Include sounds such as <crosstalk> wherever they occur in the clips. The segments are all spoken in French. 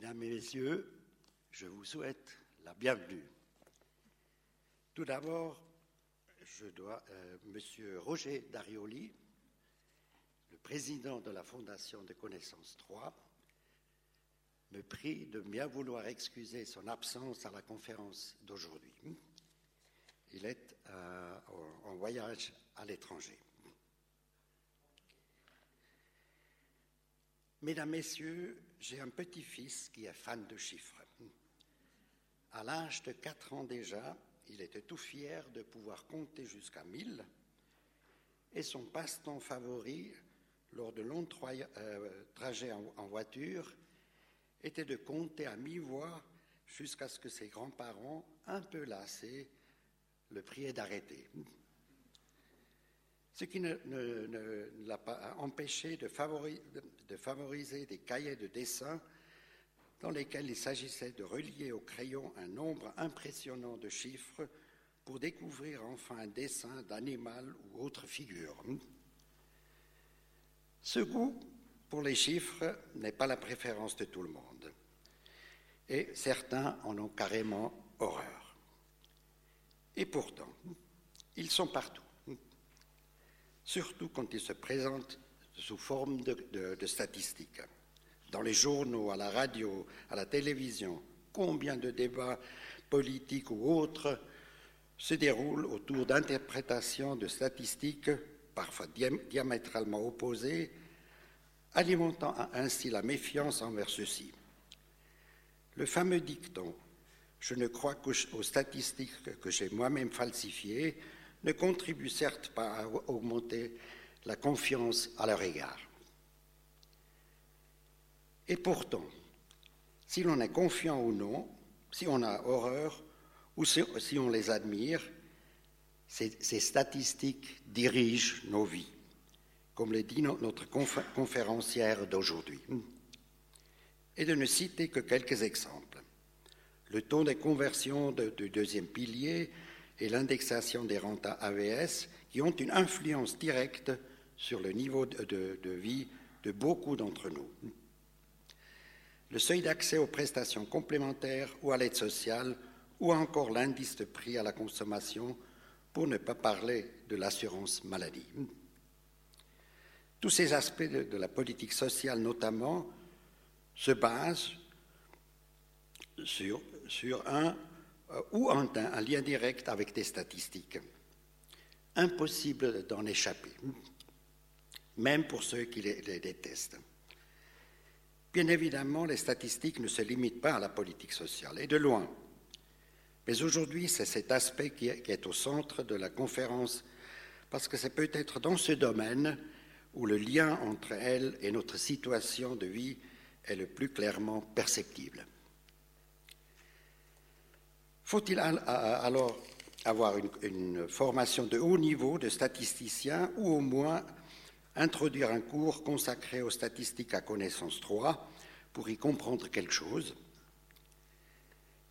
Mesdames et Messieurs, je vous souhaite la bienvenue. Tout d'abord, je dois, euh, Monsieur Roger Darioli, le président de la Fondation de Connaissances 3, me prie de bien vouloir excuser son absence à la conférence d'aujourd'hui. Il est euh, en voyage à l'étranger. Mesdames, Messieurs, j'ai un petit-fils qui est fan de chiffres. À l'âge de 4 ans déjà, il était tout fier de pouvoir compter jusqu'à 1000 et son passe-temps favori lors de longs euh, trajets en voiture était de compter à mi-voix jusqu'à ce que ses grands-parents, un peu lassés, le priaient d'arrêter. Ce qui ne, l'a pas empêché de, de, favoriser des cahiers de dessin dans lesquels il s'agissait de relier au crayon un nombre impressionnant de chiffres pour découvrir enfin un dessin d'animal ou autre figure. Ce goût pour les chiffres n'est pas la préférence de tout le monde. Et certains en ont carrément horreur. Et pourtant, ils sont partout, surtout quand ils se présentent sous forme de, statistiques. Dans les journaux, à la radio, à la télévision, combien de débats politiques ou autres se déroulent autour d'interprétations de statistiques parfois diamétralement opposées alimentant ainsi la méfiance envers ceux-ci. Le fameux dicton Je ne crois qu'aux statistiques que j'ai moi-même falsifiées ne contribue certes pas à augmenter la confiance à leur égard. Et pourtant, si l'on est confiant ou non, si on a horreur ou si on les admire, ces statistiques dirigent nos vies comme le dit notre conférencière d'aujourd'hui, et de ne citer que quelques exemples. Le taux de conversion du deuxième pilier et l'indexation des rentes AVS qui ont une influence directe sur le niveau de, de vie de beaucoup d'entre nous. Le seuil d'accès aux prestations complémentaires ou à l'aide sociale ou encore l'indice de prix à la consommation, pour ne pas parler de l'assurance maladie. Tous ces aspects de, la politique sociale, notamment, se basent sur, un euh, ou un, un lien direct avec des statistiques. Impossible d'en échapper, même pour ceux qui les, détestent. Bien évidemment, les statistiques ne se limitent pas à la politique sociale, et de loin. Mais aujourd'hui, c'est cet aspect qui est au centre de la conférence, parce que c'est peut-être dans ce domaine où le lien entre elle et notre situation de vie est le plus clairement perceptible. Faut-il alors avoir une, formation de haut niveau de statisticien ou au moins introduire un cours consacré aux statistiques à connaissance 3 pour y comprendre quelque chose?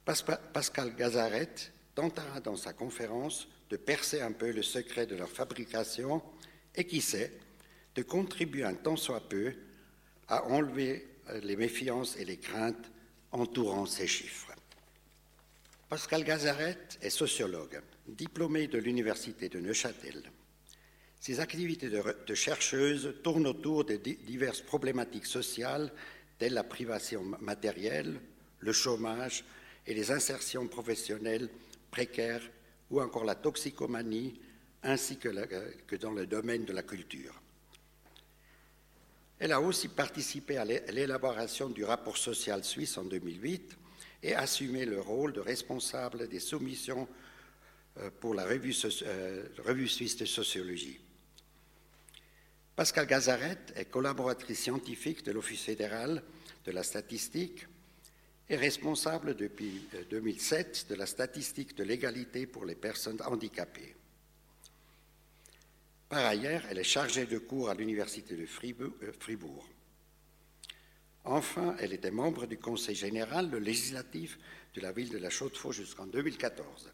Pascal Gazaret tentera dans sa conférence de percer un peu le secret de leur fabrication et qui sait, de contribuer un tant soit peu à enlever les méfiances et les craintes entourant ces chiffres. Pascal Gazaret est sociologue, diplômé de l'Université de Neuchâtel. Ses activités de, chercheuse tournent autour de diverses problématiques sociales telles la privation matérielle, le chômage et les insertions professionnelles précaires ou encore la toxicomanie ainsi que dans le domaine de la culture. Elle a aussi participé à l'élaboration du rapport social suisse en 2008 et assumé le rôle de responsable des soumissions euh, pour la euh, revue, suisse de sociologie. Pascal Gazaret est collaboratrice scientifique de l'Office fédéral de la statistique et responsable depuis 2007 euh, de la statistique de l'égalité pour les personnes handicapées. Par ailleurs, elle est chargée de cours à l'Université de Fribourg. Enfin, elle était membre du Conseil général, le législatif de la ville de la Chaux-de-Fonds jusqu'en 2014.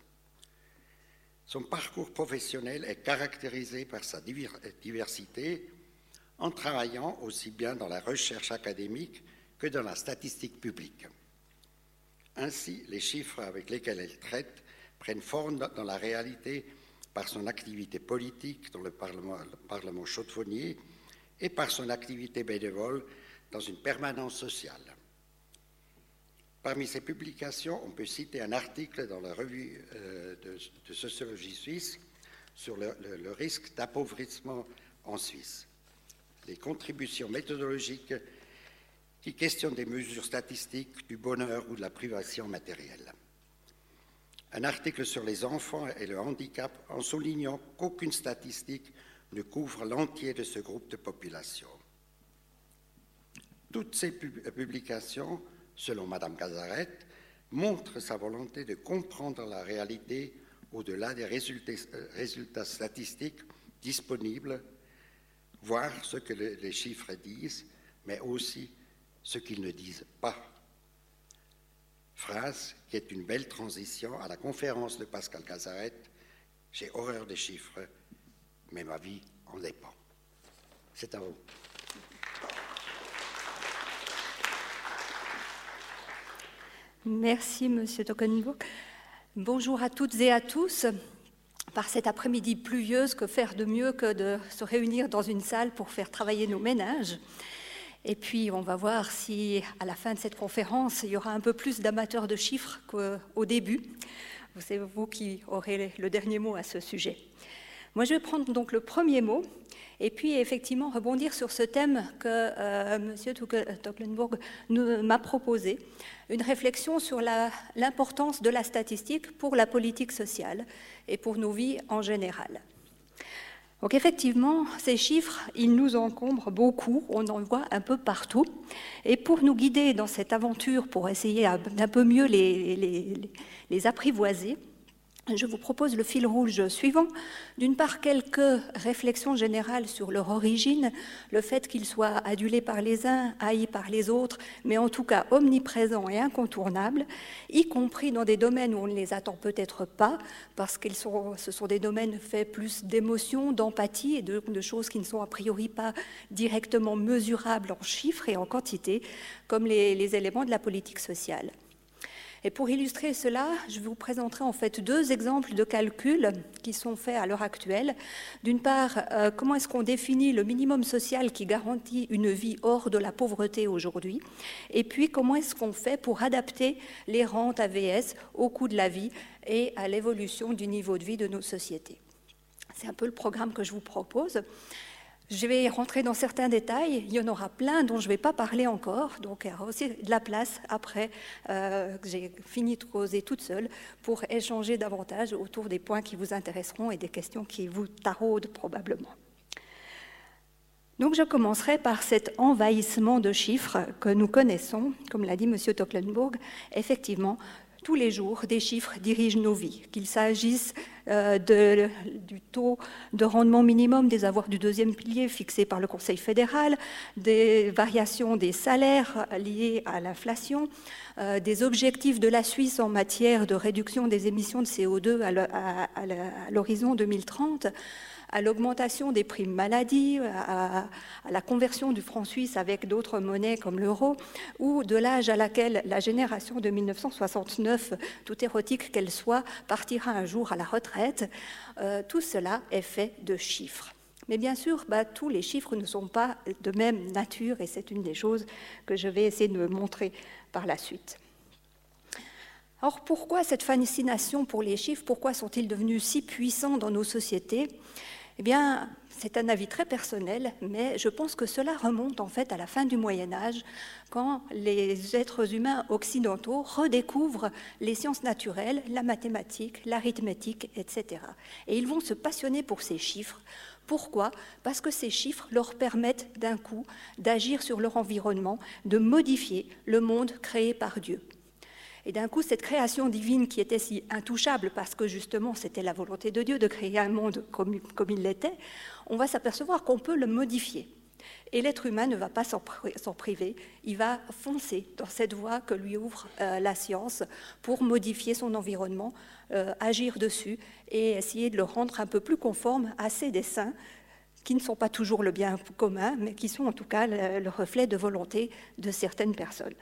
Son parcours professionnel est caractérisé par sa diversité en travaillant aussi bien dans la recherche académique que dans la statistique publique. Ainsi, les chiffres avec lesquels elle traite prennent forme dans la réalité par son activité politique dans le Parlement, le Parlement chaudefonnier et par son activité bénévole dans une permanence sociale. Parmi ses publications, on peut citer un article dans la revue euh, de, sociologie suisse sur le, risque d'appauvrissement en Suisse, les contributions méthodologiques qui questionnent des mesures statistiques du bonheur ou de la privation matérielle. Un article sur les enfants et le handicap en soulignant qu'aucune statistique ne couvre l'entier de ce groupe de population. Toutes ces publications, selon Mme Gazaret, montrent sa volonté de comprendre la réalité au-delà des résultats, statistiques disponibles, voir ce que les chiffres disent, mais aussi ce qu'ils ne disent pas. Phrase qui est une belle transition à la conférence de Pascal Gazaret. J'ai horreur des chiffres, mais ma vie en dépend. C'est à vous. Merci, Monsieur Tokenbourg. Bonjour à toutes et à tous. Par cet après-midi pluvieuse, que faire de mieux que de se réunir dans une salle pour faire travailler nos ménages? Et puis, on va voir si, à la fin de cette conférence, il y aura un peu plus d'amateurs de chiffres qu'au début. C'est vous qui aurez le dernier mot à ce sujet. Moi, je vais prendre donc le premier mot et puis effectivement rebondir sur ce thème que euh, M. Tocklenburg m'a proposé, une réflexion sur l'importance de la statistique pour la politique sociale et pour nos vies en général. Donc effectivement, ces chiffres, ils nous encombrent beaucoup, on en voit un peu partout. Et pour nous guider dans cette aventure, pour essayer d'un peu mieux les apprivoiser, je vous propose le fil rouge suivant. D'une part, quelques réflexions générales sur leur origine, le fait qu'ils soient adulés par les uns, haïs par les autres, mais en tout cas omniprésents et incontournables, y compris dans des domaines où on ne les attend peut-être pas, parce que ce sont des domaines faits plus d'émotions, d'empathie et de, choses qui ne sont a priori pas directement mesurables en chiffres et en quantité, comme les éléments de la politique sociale. Et pour illustrer cela, je vous présenterai en fait deux exemples de calculs qui sont faits à l'heure actuelle. D'une part, euh, comment est-ce qu'on définit le minimum social qui garantit une vie hors de la pauvreté aujourd'hui? Et puis, comment est-ce qu'on fait pour adapter les rentes AVS au coût de la vie et à l'évolution du niveau de vie de nos sociétés? C'est un peu le programme que je vous propose. Je vais rentrer dans certains détails, il y en aura plein dont je ne vais pas parler encore, donc il y aura aussi de la place après euh, que j'ai fini de causer toute seule pour échanger davantage autour des points qui vous intéresseront et des questions qui vous taraudent probablement. Donc je commencerai par cet envahissement de chiffres que nous connaissons, comme l'a dit M. Tocklenburg. Effectivement, tous les jours, des chiffres dirigent nos vies, qu'il s'agisse euh, du taux de rendement minimum des avoirs du deuxième pilier fixé par le Conseil fédéral, des variations des salaires liés à l'inflation, euh, des objectifs de la Suisse en matière de réduction des émissions de CO2 à l'horizon 2030 à l'augmentation des primes maladie, à, la conversion du franc suisse avec d'autres monnaies comme l'euro, ou de l'âge à laquelle la génération de 1969, tout érotique qu'elle soit, partira un jour à la retraite. Euh, tout cela est fait de chiffres. Mais bien sûr, bah, tous les chiffres ne sont pas de même nature et c'est une des choses que je vais essayer de montrer par la suite. Alors pourquoi cette fascination pour les chiffres? Pourquoi sont-ils devenus si puissants dans nos sociétés? Eh bien, c'est un avis très personnel, mais je pense que cela remonte en fait à la fin du Moyen Âge, quand les êtres humains occidentaux redécouvrent les sciences naturelles, la mathématique, l'arithmétique, etc. Et ils vont se passionner pour ces chiffres. Pourquoi? Parce que ces chiffres leur permettent d'un coup d'agir sur leur environnement, de modifier le monde créé par Dieu. Et d'un coup, cette création divine qui était si intouchable, parce que justement c'était la volonté de Dieu de créer un monde comme, il l'était, on va s'apercevoir qu'on peut le modifier. Et l'être humain ne va pas s'en priver, il va foncer dans cette voie que lui ouvre euh, la science pour modifier son environnement, euh, agir dessus et essayer de le rendre un peu plus conforme à ses desseins qui ne sont pas toujours le bien commun, mais qui sont en tout cas le, reflet de volonté de certaines personnes.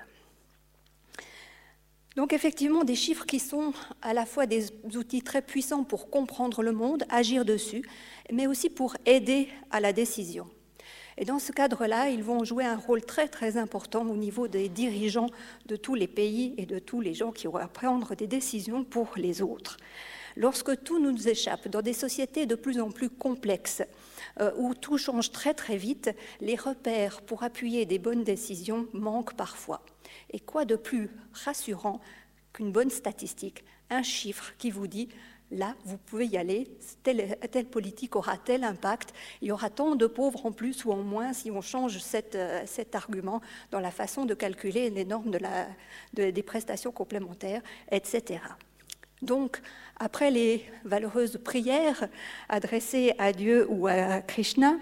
Donc effectivement, des chiffres qui sont à la fois des outils très puissants pour comprendre le monde, agir dessus, mais aussi pour aider à la décision. Et dans ce cadre-là, ils vont jouer un rôle très très important au niveau des dirigeants de tous les pays et de tous les gens qui vont prendre des décisions pour les autres. Lorsque tout nous échappe dans des sociétés de plus en plus complexes, euh, où tout change très très vite, les repères pour appuyer des bonnes décisions manquent parfois. Et quoi de plus rassurant qu'une bonne statistique, un chiffre qui vous dit là, vous pouvez y aller, telle, politique aura tel impact, il y aura tant de pauvres en plus ou en moins si on change euh, cet argument dans la façon de calculer les normes des prestations complémentaires, etc. Donc, après les valeureuses prières adressées à Dieu ou à Krishna,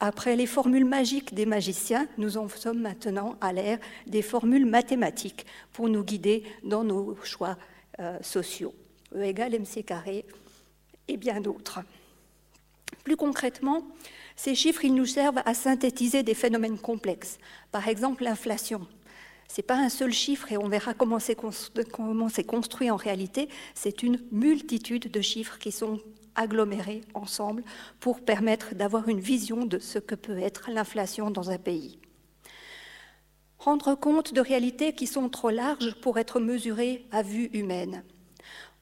après les formules magiques des magiciens, nous en sommes maintenant à l'ère des formules mathématiques pour nous guider dans nos choix euh, sociaux. E égale mc carré et bien d'autres. Plus concrètement, ces chiffres ils nous servent à synthétiser des phénomènes complexes, par exemple l'inflation ce n'est pas un seul chiffre et on verra comment c'est construit en réalité. C'est une multitude de chiffres qui sont agglomérés ensemble pour permettre d'avoir une vision de ce que peut être l'inflation dans un pays. Rendre compte de réalités qui sont trop larges pour être mesurées à vue humaine.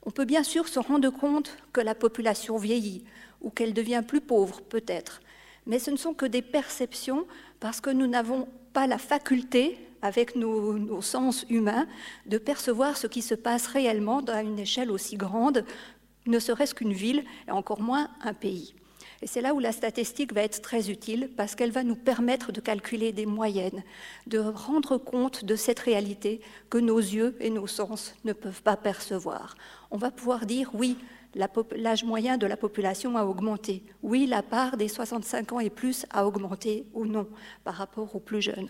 On peut bien sûr se rendre compte que la population vieillit ou qu'elle devient plus pauvre peut-être, mais ce ne sont que des perceptions parce que nous n'avons pas la faculté avec nos, sens humains, de percevoir ce qui se passe réellement à une échelle aussi grande, ne serait-ce qu'une ville, et encore moins un pays. Et c'est là où la statistique va être très utile parce qu'elle va nous permettre de calculer des moyennes, de rendre compte de cette réalité que nos yeux et nos sens ne peuvent pas percevoir. On va pouvoir dire oui, l'âge moyen de la population a augmenté. Oui, la part des 65 ans et plus a augmenté ou non par rapport aux plus jeunes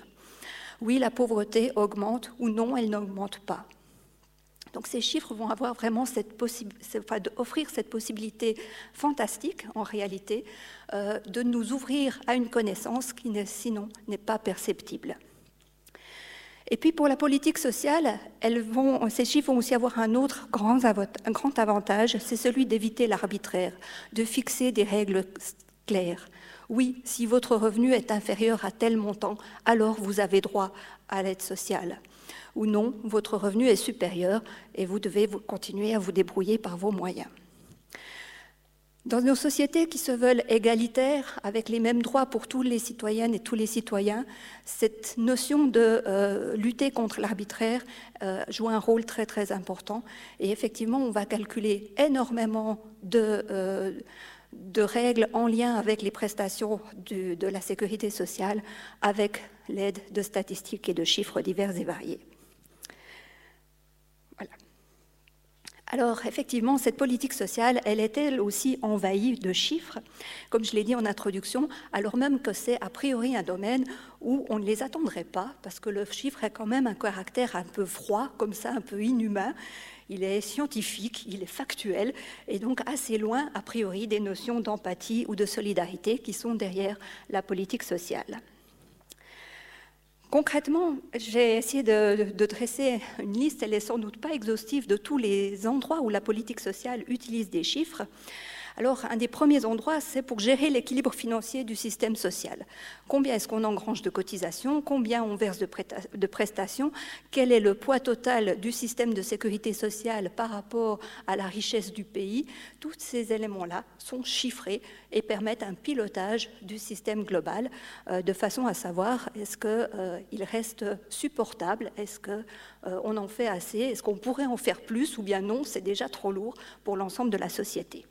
oui, la pauvreté augmente ou non, elle n'augmente pas. Donc ces chiffres vont avoir vraiment offrir cette possibilité fantastique, en réalité, euh, de nous ouvrir à une connaissance qui sinon n'est pas perceptible. Et puis pour la politique sociale, ces chiffres vont aussi avoir un autre grand avantage, c'est celui d'éviter l'arbitraire, de fixer des règles claires. Oui, si votre revenu est inférieur à tel montant, alors vous avez droit à l'aide sociale. Ou non, votre revenu est supérieur et vous devez continuer à vous débrouiller par vos moyens. Dans nos sociétés qui se veulent égalitaires, avec les mêmes droits pour toutes les citoyennes et tous les citoyens, cette notion de euh, lutter contre l'arbitraire euh, joue un rôle très très important. Et effectivement, on va calculer énormément de, euh, de règles en lien avec les prestations de la sécurité sociale, avec l'aide de statistiques et de chiffres divers et variés. Voilà. Alors, effectivement, cette politique sociale, elle est elle aussi envahie de chiffres, comme je l'ai dit en introduction, alors même que c'est a priori un domaine où on ne les attendrait pas, parce que le chiffre a quand même un caractère un peu froid, comme ça, un peu inhumain, il est scientifique, il est factuel, et donc assez loin, a priori, des notions d'empathie ou de solidarité qui sont derrière la politique sociale. Concrètement, j'ai essayé de, dresser une liste, elle n'est sans doute pas exhaustive, de tous les endroits où la politique sociale utilise des chiffres. Alors, un des premiers endroits, c'est pour gérer l'équilibre financier du système social. Combien est-ce qu'on engrange de cotisations? Combien on verse de prestations? Quel est le poids total du système de sécurité sociale par rapport à la richesse du pays? Tous ces éléments-là sont chiffrés et permettent un pilotage du système global euh, de façon à savoir est-ce qu'il euh, reste supportable? Est-ce qu'on euh, en fait assez? Est-ce qu'on pourrait en faire plus? Ou bien non, c'est déjà trop lourd pour l'ensemble de la société.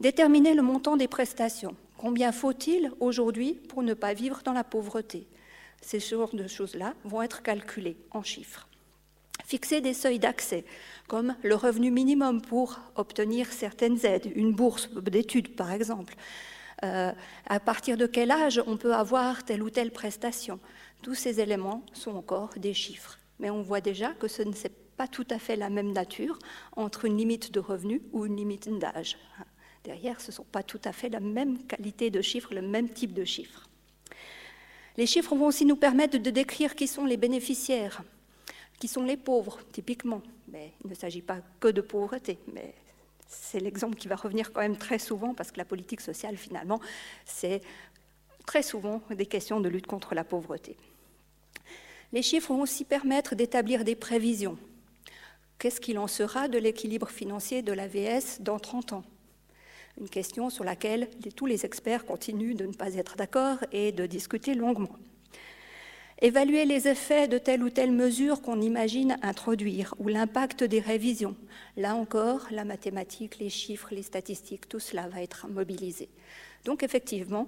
Déterminer le montant des prestations. Combien faut-il aujourd'hui pour ne pas vivre dans la pauvreté? Ces sortes de choses-là vont être calculées en chiffres. Fixer des seuils d'accès, comme le revenu minimum pour obtenir certaines aides, une bourse d'études par exemple. Euh, à partir de quel âge on peut avoir telle ou telle prestation? Tous ces éléments sont encore des chiffres. Mais on voit déjà que ce n'est pas tout à fait la même nature entre une limite de revenu ou une limite d'âge. Derrière, ce ne sont pas tout à fait la même qualité de chiffres, le même type de chiffres. Les chiffres vont aussi nous permettre de décrire qui sont les bénéficiaires, qui sont les pauvres, typiquement. Mais il ne s'agit pas que de pauvreté, mais c'est l'exemple qui va revenir quand même très souvent, parce que la politique sociale, finalement, c'est très souvent des questions de lutte contre la pauvreté. Les chiffres vont aussi permettre d'établir des prévisions. Qu'est-ce qu'il en sera de l'équilibre financier de l'AVS dans 30 ans? Une question sur laquelle tous les experts continuent de ne pas être d'accord et de discuter longuement. Évaluer les effets de telle ou telle mesure qu'on imagine introduire ou l'impact des révisions. Là encore, la mathématique, les chiffres, les statistiques, tout cela va être mobilisé. Donc effectivement,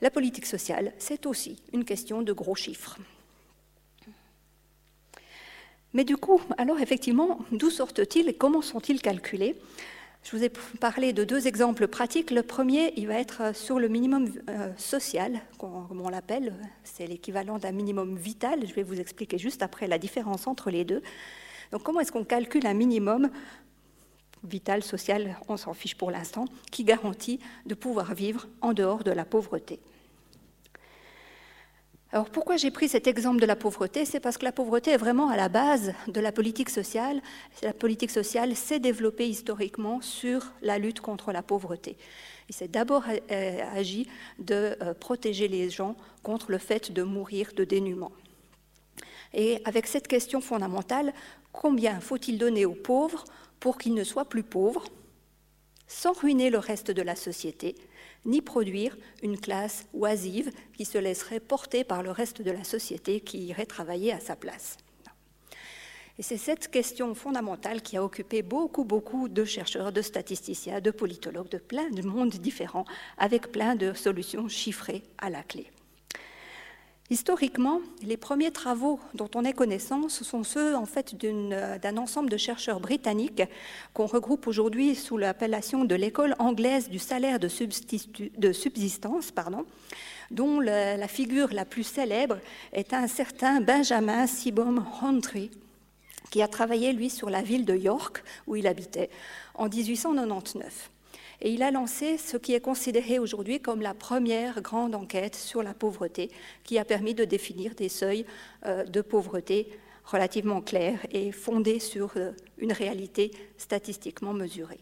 la politique sociale, c'est aussi une question de gros chiffres. Mais du coup, alors effectivement, d'où sortent-ils et comment sont-ils calculés? Je vous ai parlé de deux exemples pratiques. Le premier, il va être sur le minimum euh, social, comme on l'appelle, c'est l'équivalent d'un minimum vital. Je vais vous expliquer juste après la différence entre les deux. Donc comment est-ce qu'on calcule un minimum vital, social, on s'en fiche pour l'instant, qui garantit de pouvoir vivre en dehors de la pauvreté? Alors pourquoi j'ai pris cet exemple de la pauvreté? C'est parce que la pauvreté est vraiment à la base de la politique sociale. La politique sociale s'est développée historiquement sur la lutte contre la pauvreté. Il s'est d'abord euh, agi de euh, protéger les gens contre le fait de mourir de dénuement. Et avec cette question fondamentale, combien faut-il donner aux pauvres pour qu'ils ne soient plus pauvres, sans ruiner le reste de la société, ni produire une classe oisive qui se laisserait porter par le reste de la société qui irait travailler à sa place. Et c'est cette question fondamentale qui a occupé beaucoup, beaucoup de chercheurs, de statisticiens, de politologues, de plein de mondes différents, avec plein de solutions chiffrées à la clé. Historiquement, les premiers travaux dont on ait connaissance sont ceux en fait d'un ensemble de chercheurs britanniques qu'on regroupe aujourd'hui sous l'appellation de l'école anglaise du salaire de, subsistance, dont la, figure la plus célèbre est un certain Benjamin Sibom Huntry, qui a travaillé lui sur la ville de York où il habitait en 1899. Et il a lancé ce qui est considéré aujourd'hui comme la première grande enquête sur la pauvreté, qui a permis de définir des seuils euh, de pauvreté relativement clairs et fondés sur euh, une réalité statistiquement mesurée.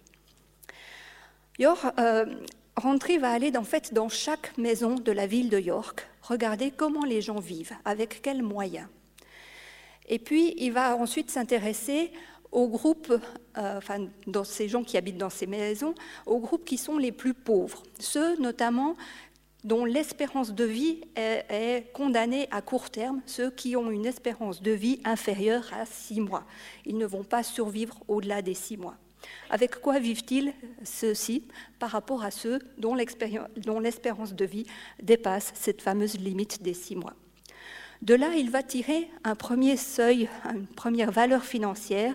York, euh, va aller dans chaque maison de la ville de York, regarder comment les gens vivent, avec quels moyens. Et puis, il va ensuite s'intéresser aux groupes, euh, enfin, dans ces gens qui habitent dans ces maisons, aux groupes qui sont les plus pauvres, ceux notamment dont l'espérance de vie est, condamnée à court terme, ceux qui ont une espérance de vie inférieure à six mois. Ils ne vont pas survivre au-delà des six mois. Avec quoi vivent-ils ceux-ci par rapport à ceux dont l'espérance de vie dépasse cette fameuse limite des six mois? De là, il va tirer un premier seuil, une première valeur financière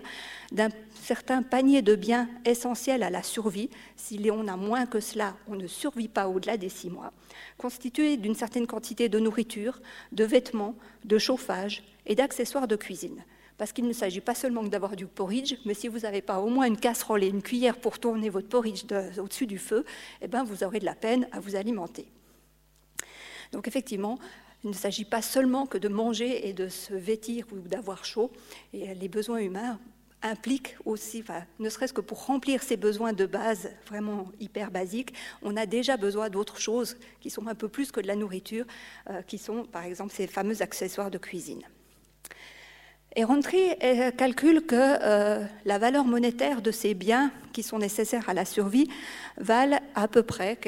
d'un certain panier de biens essentiels à la survie. Si on a moins que cela, on ne survit pas au-delà des six mois, constitué d'une certaine quantité de nourriture, de vêtements, de chauffage et d'accessoires de cuisine. Parce qu'il ne s'agit pas seulement d'avoir du porridge, mais si vous n'avez pas au moins une casserole et une cuillère pour tourner votre porridge au-dessus du feu, eh ben vous aurez de la peine à vous alimenter. Donc effectivement, il ne s'agit pas seulement que de manger et de se vêtir ou d'avoir chaud. Et les besoins humains impliquent aussi, ne serait-ce que pour remplir ces besoins de base vraiment hyper basiques, on a déjà besoin d'autres choses qui sont un peu plus que de la nourriture, euh, qui sont par exemple ces fameux accessoires de cuisine. Et Rontry euh, calcule que euh, la valeur monétaire de ces biens qui sont nécessaires à la survie valent à peu près,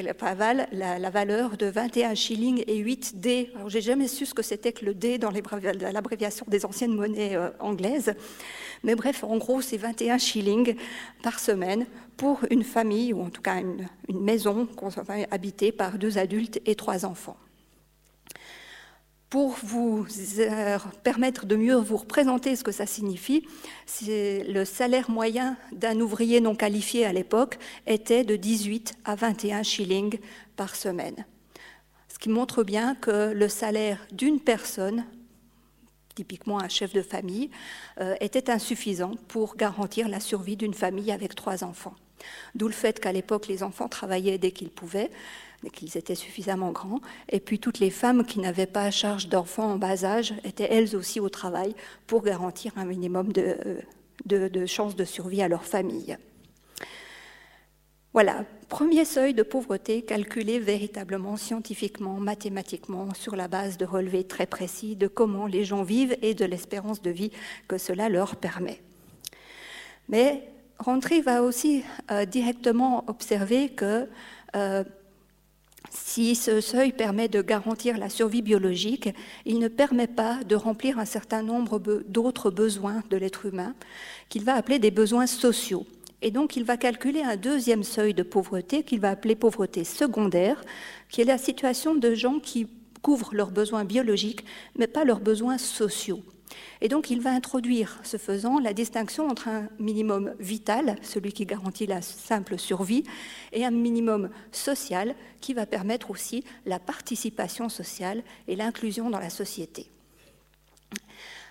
la, valeur de 21 shillings et 8 D. Alors j'ai jamais su ce que c'était que le D dans l'abréviation des anciennes monnaies euh, anglaises, mais bref, en gros, c'est 21 shillings par semaine pour une famille ou en tout cas une maison habitée par deux adultes et trois enfants pour vous euh, permettre de mieux vous représenter ce que ça signifie, le salaire moyen d'un ouvrier non qualifié à l'époque était de 18 à 21 shillings par semaine. Ce qui montre bien que le salaire d'une personne, typiquement un chef de famille, euh, était insuffisant pour garantir la survie d'une famille avec trois enfants. D'où le fait qu'à l'époque, les enfants travaillaient dès qu'ils pouvaient, qu'ils étaient suffisamment grands. Et puis toutes les femmes qui n'avaient pas charge d'enfants en bas âge étaient elles aussi au travail pour garantir un minimum de, chances de survie à leur famille. Voilà, premier seuil de pauvreté calculé véritablement scientifiquement, mathématiquement, sur la base de relevés très précis de comment les gens vivent et de l'espérance de vie que cela leur permet. Mais Rentry va aussi euh, directement observer que euh, si ce seuil permet de garantir la survie biologique, il ne permet pas de remplir un certain nombre d'autres besoins de l'être humain, qu'il va appeler des besoins sociaux. Et donc, il va calculer un deuxième seuil de pauvreté qu'il va appeler pauvreté secondaire, qui est la situation de gens qui couvrent leurs besoins biologiques, mais pas leurs besoins sociaux. Et donc, il va introduire, ce faisant, la distinction entre un minimum vital, celui qui garantit la simple survie, et un minimum social, qui va permettre aussi la participation sociale et l'inclusion dans la société.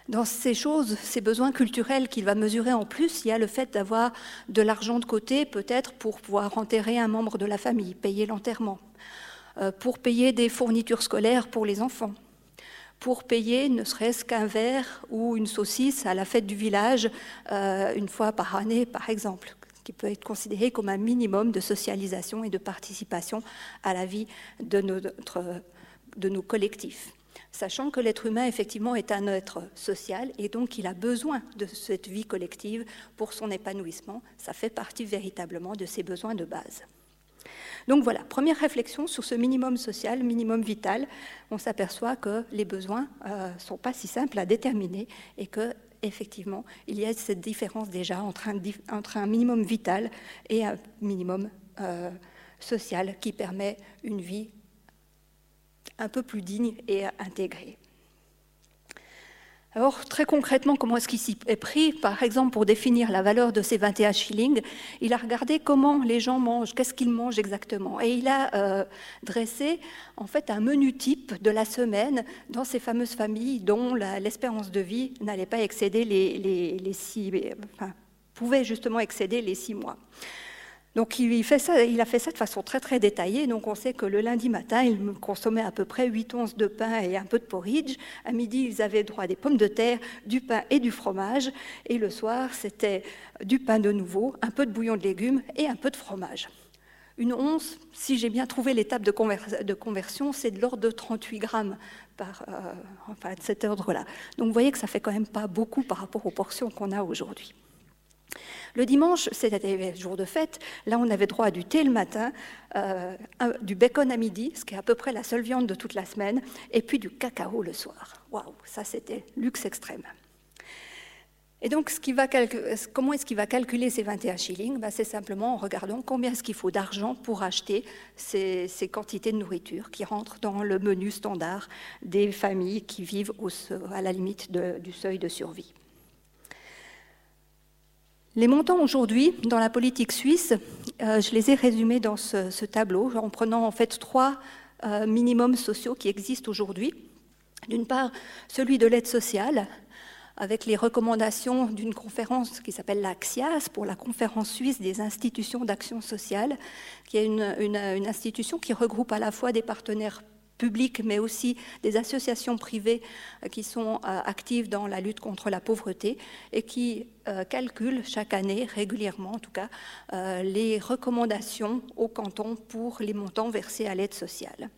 Dans ces choses, ces besoins culturels qu'il va mesurer en plus, il y a le fait d'avoir de l'argent de côté, peut-être pour pouvoir enterrer un membre de la famille, payer l'enterrement, euh, pour payer des fournitures scolaires pour les enfants, pour payer ne serait-ce qu'un verre ou une saucisse à la fête du village euh, une fois par année, par exemple qui peut être considéré comme un minimum de socialisation et de participation à la vie de, de nos collectifs sachant que l'être humain, effectivement, est un être social et donc il a besoin de cette vie collective pour son épanouissement. Ça fait partie véritablement de ses besoins de base. Donc voilà, première réflexion sur ce minimum social, minimum vital. On s'aperçoit que les besoins ne euh, sont pas si simples à déterminer et que effectivement, il y a cette différence déjà entre un, minimum vital et un minimum euh, social qui permet une vie un peu plus digne et intégré. Alors, très concrètement, comment est-ce qu'il s'y est pris? Par exemple, pour définir la valeur de ces 21 shillings, il a regardé comment les gens mangent, qu'est-ce qu'ils mangent exactement. Et il a euh, dressé, en fait, un menu type de la semaine dans ces fameuses familles dont l'espérance de vie n'allait pas excéder les, six, pouvait justement excéder les six mois. Donc il, a fait ça de façon très très détaillée. Donc on sait que le lundi matin, il consommait à peu près 8 onces de pain et un peu de porridge. À midi, ils avaient droit à des pommes de terre, du pain et du fromage. Et le soir, c'était du pain de nouveau, un peu de bouillon de légumes et un peu de fromage. Une once, si j'ai bien trouvé l'étape de, conversion, c'est de l'ordre de 38 grammes par, euh, enfin, de cet ordre-là. Donc vous voyez que ça fait quand même pas beaucoup par rapport aux portions qu'on a aujourd'hui. Le dimanche, c'était le jour de fête. Là, on avait droit à du thé le matin, euh, du bacon à midi, ce qui est à peu près la seule viande de toute la semaine, et puis du cacao le soir. Waouh, ça c'était luxe extrême. Et donc, comment est-ce qu'il va calculer ces 21 shillings? Ben, C'est simplement en regardant combien est-ce qu'il faut d'argent pour acheter ces, quantités de nourriture qui rentrent dans le menu standard des familles qui vivent à la limite du seuil de survie. Les montants aujourd'hui dans la politique suisse, euh, je les ai résumés dans ce, tableau en prenant en fait trois euh, minimums sociaux qui existent aujourd'hui. D'une part, celui de l'aide sociale, avec les recommandations d'une conférence qui s'appelle l'AXIAS, pour la conférence suisse des institutions d'action sociale, qui est une, institution qui regroupe à la fois des partenaires publics, mais aussi des associations privées euh, qui sont euh, actives dans la lutte contre la pauvreté et qui euh, calculent chaque année, régulièrement en tout cas, les recommandations au canton pour les montants versés à l'aide sociale.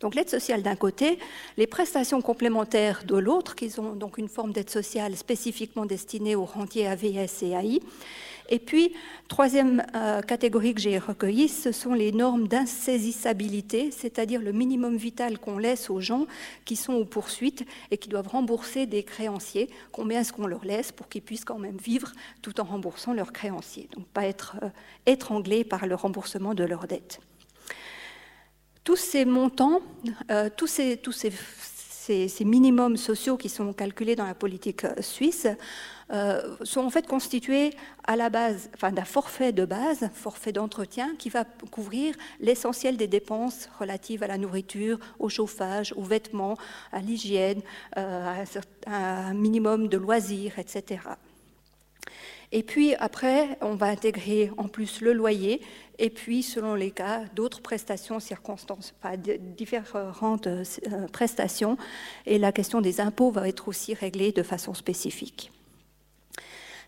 Donc l'aide sociale d'un côté, les prestations complémentaires de l'autre, qui sont donc une forme d'aide sociale spécifiquement destinée aux rentiers AVS et AI, et puis, troisième euh, catégorie que j'ai recueillie, ce sont les normes d'insaisissabilité, c'est-à-dire le minimum vital qu'on laisse aux gens qui sont aux poursuites et qui doivent rembourser des créanciers. Combien est-ce qu'on leur laisse pour qu'ils puissent quand même vivre tout en remboursant leurs créanciers Donc, pas être euh, étranglés par le remboursement de leurs dettes. Tous ces montants, euh, tous ces, minimums sociaux qui sont calculés dans la politique suisse, sont en fait constitués à la base enfin, d'un forfait de base, forfait d'entretien, qui va couvrir l'essentiel des dépenses relatives à la nourriture, au chauffage, aux vêtements, à l'hygiène, euh, à un minimum de loisirs, etc. Et puis après, on va intégrer en plus le loyer et puis, selon les cas, d'autres prestations, circonstances, différentes euh, prestations. Et la question des impôts va être aussi réglée de façon spécifique.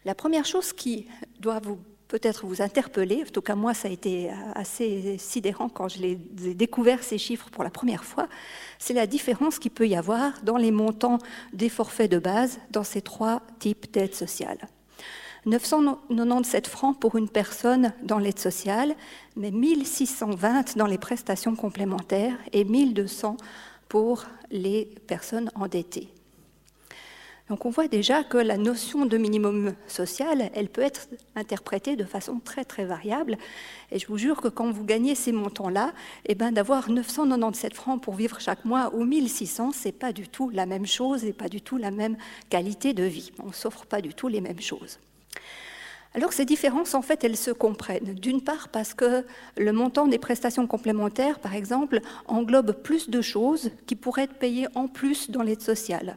La première chose qui doit vous peut-être vous interpeller, en tout cas moi ça a été assez sidérant quand je ai découvert ces chiffres pour la première fois, c'est la différence qu'il peut y avoir dans les montants des forfaits de base dans ces trois types d'aides sociales. 997 francs pour une personne dans l'aide sociale, mais 1620 dans les prestations complémentaires et 1200 pour les personnes endettées. Donc on voit déjà que la notion de minimum social, elle peut être interprétée de façon très très variable. Et je vous jure que quand vous gagnez ces montants-là, eh ben, d'avoir 997 francs pour vivre chaque mois ou 1600, c'est pas du tout la même chose et pas du tout la même qualité de vie. On s'offre pas du tout les mêmes choses. Alors ces différences, en fait, elles se comprennent. D'une part parce que le montant des prestations complémentaires, par exemple, englobe plus de choses qui pourraient être payées en plus dans l'aide sociale.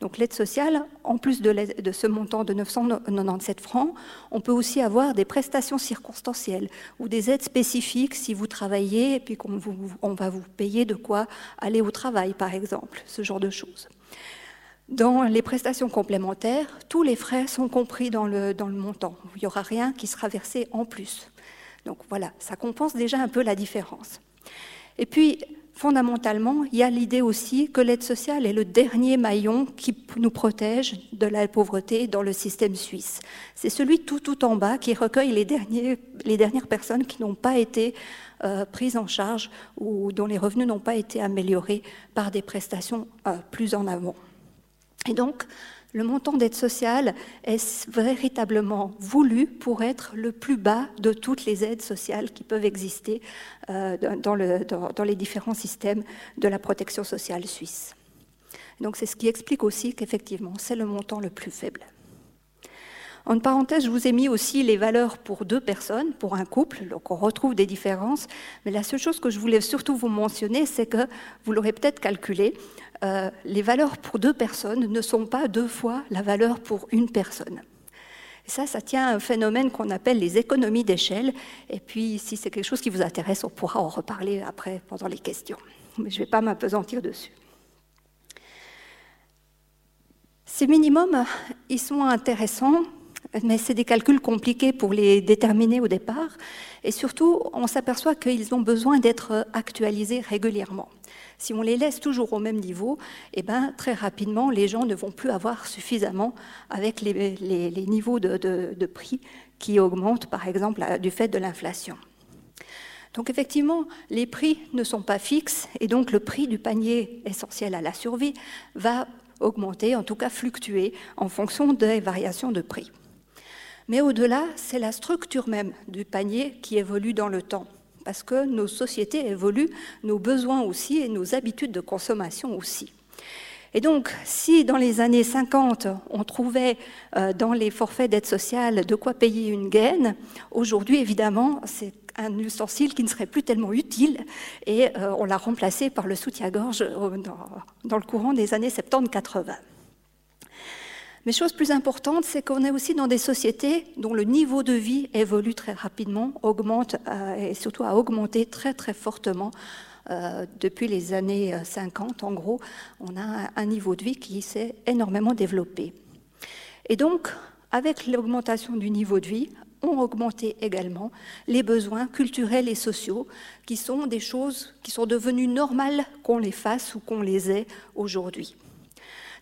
Donc l'aide sociale, en plus de, ce montant de 997 francs, on peut aussi avoir des prestations circonstancielles ou des aides spécifiques si vous travaillez et puis qu'on on va vous payer de quoi aller au travail, par exemple, ce genre de choses. Dans les prestations complémentaires, tous les frais sont compris dans le, dans le montant. Il n'y aura rien qui sera versé en plus. Donc voilà, ça compense déjà un peu la différence. Et puis, fondamentalement, il y a l'idée aussi que l'aide sociale est le dernier maillon qui nous protège de la pauvreté dans le système suisse. C'est celui tout, tout en bas qui recueille les, derniers, les dernières personnes qui n'ont pas été euh, prises en charge ou dont les revenus n'ont pas été améliorés par des prestations euh, plus en avant. Et donc, le montant d'aide sociale est véritablement voulu pour être le plus bas de toutes les aides sociales qui peuvent exister euh, dans, les différents systèmes de la protection sociale suisse. Donc c'est ce qui explique aussi qu'effectivement, c'est le montant le plus faible. En parenthèse, je vous ai mis aussi les valeurs pour deux personnes, pour un couple, donc on retrouve des différences, mais la seule chose que je voulais surtout vous mentionner, c'est que vous l'aurez peut-être calculé, euh, les valeurs pour deux personnes ne sont pas deux fois la valeur pour une personne. Et ça, ça tient à un phénomène qu'on appelle les économies d'échelle. Et puis, si c'est quelque chose qui vous intéresse, on pourra en reparler après pendant les questions. Mais je ne vais pas m'apesantir dessus. Ces minimums, ils sont intéressants, mais c'est des calculs compliqués pour les déterminer au départ. Et surtout, on s'aperçoit qu'ils ont besoin d'être actualisés régulièrement. Si on les laisse toujours au même niveau, eh ben, très rapidement, les gens ne vont plus avoir suffisamment avec les, niveaux de, prix qui augmentent, par exemple, du fait de l'inflation. Donc effectivement, les prix ne sont pas fixes et donc le prix du panier essentiel à la survie va augmenter, en tout cas fluctuer, en fonction des variations de prix. Mais au-delà, c'est la structure même du panier qui évolue dans le temps parce que nos sociétés évoluent, nos besoins aussi et nos habitudes de consommation aussi. Et donc, si dans les années 50, on trouvait euh, dans les forfaits d'aide sociale de quoi payer une gaine, aujourd'hui, évidemment, c'est un ustensile qui ne serait plus tellement utile et euh, on l'a remplacé par le soutien-gorge euh, dans, le courant des années 70-80. Mais chose plus importante, c'est qu'on est aussi dans des sociétés dont le niveau de vie évolue très rapidement, augmente euh, et surtout a augmenté très très fortement euh, depuis les années 50. En gros, on a un niveau de vie qui s'est énormément développé. Et donc, avec l'augmentation du niveau de vie, ont augmenté également les besoins culturels et sociaux, qui sont des choses qui sont devenues normales qu'on les fasse ou qu'on les ait aujourd'hui.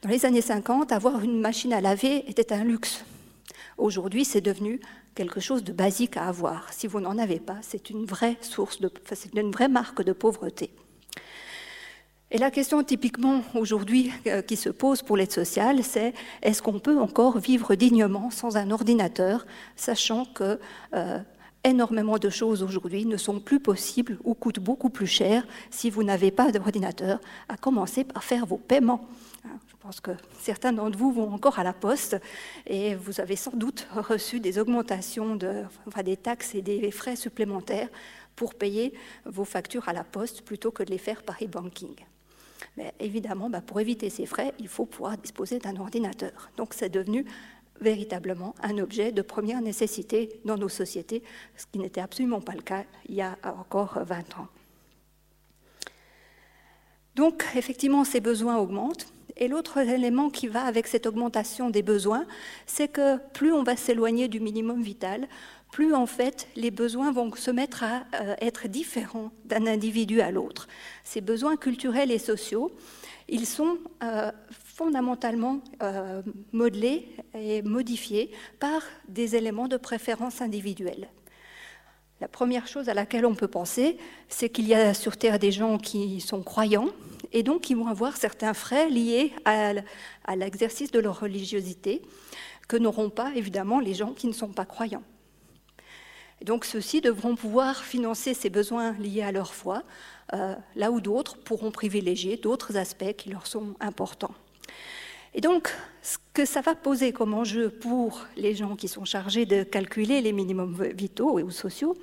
Dans les années 50, avoir une machine à laver était un luxe. Aujourd'hui, c'est devenu quelque chose de basique à avoir. Si vous n'en avez pas, c'est une vraie marque de pauvreté. Et la question typiquement aujourd'hui euh, qui se pose pour l'aide sociale, c'est est-ce qu'on peut encore vivre dignement sans un ordinateur, sachant que euh, énormément de choses aujourd'hui ne sont plus possibles ou coûtent beaucoup plus cher si vous n'avez pas d'ordinateur, à commencer par faire vos paiements. Je pense que certains d'entre vous vont encore à la poste et vous avez sans doute reçu des augmentations, de, enfin des taxes et des frais supplémentaires pour payer vos factures à la poste plutôt que de les faire par e-banking. Mais évidemment, bah, pour éviter ces frais, il faut pouvoir disposer d'un ordinateur. Donc c'est devenu véritablement un objet de première nécessité dans nos sociétés, ce qui n'était absolument pas le cas il y a encore 20 ans. Donc, effectivement, ces besoins augmentent. Et l'autre élément qui va avec cette augmentation des besoins, c'est que plus on va s'éloigner du minimum vital, plus en fait les besoins vont se mettre à euh, être différents d'un individu à l'autre. Ces besoins culturels et sociaux, ils sont euh, fondamentalement euh, modelés et modifiés par des éléments de préférence individuelle. La première chose à laquelle on peut penser, c'est qu'il y a sur Terre des gens qui sont croyants et donc qui vont avoir certains frais liés à, l'exercice de leur religiosité que n'auront pas évidemment les gens qui ne sont pas croyants. Donc ceux-ci devront pouvoir financer ces besoins liés à leur foi, euh, là où d'autres pourront privilégier d'autres aspects qui leur sont importants. Et donc, ce que ça va poser comme enjeu pour les gens qui sont chargés de calculer les minimums vitaux ou sociaux,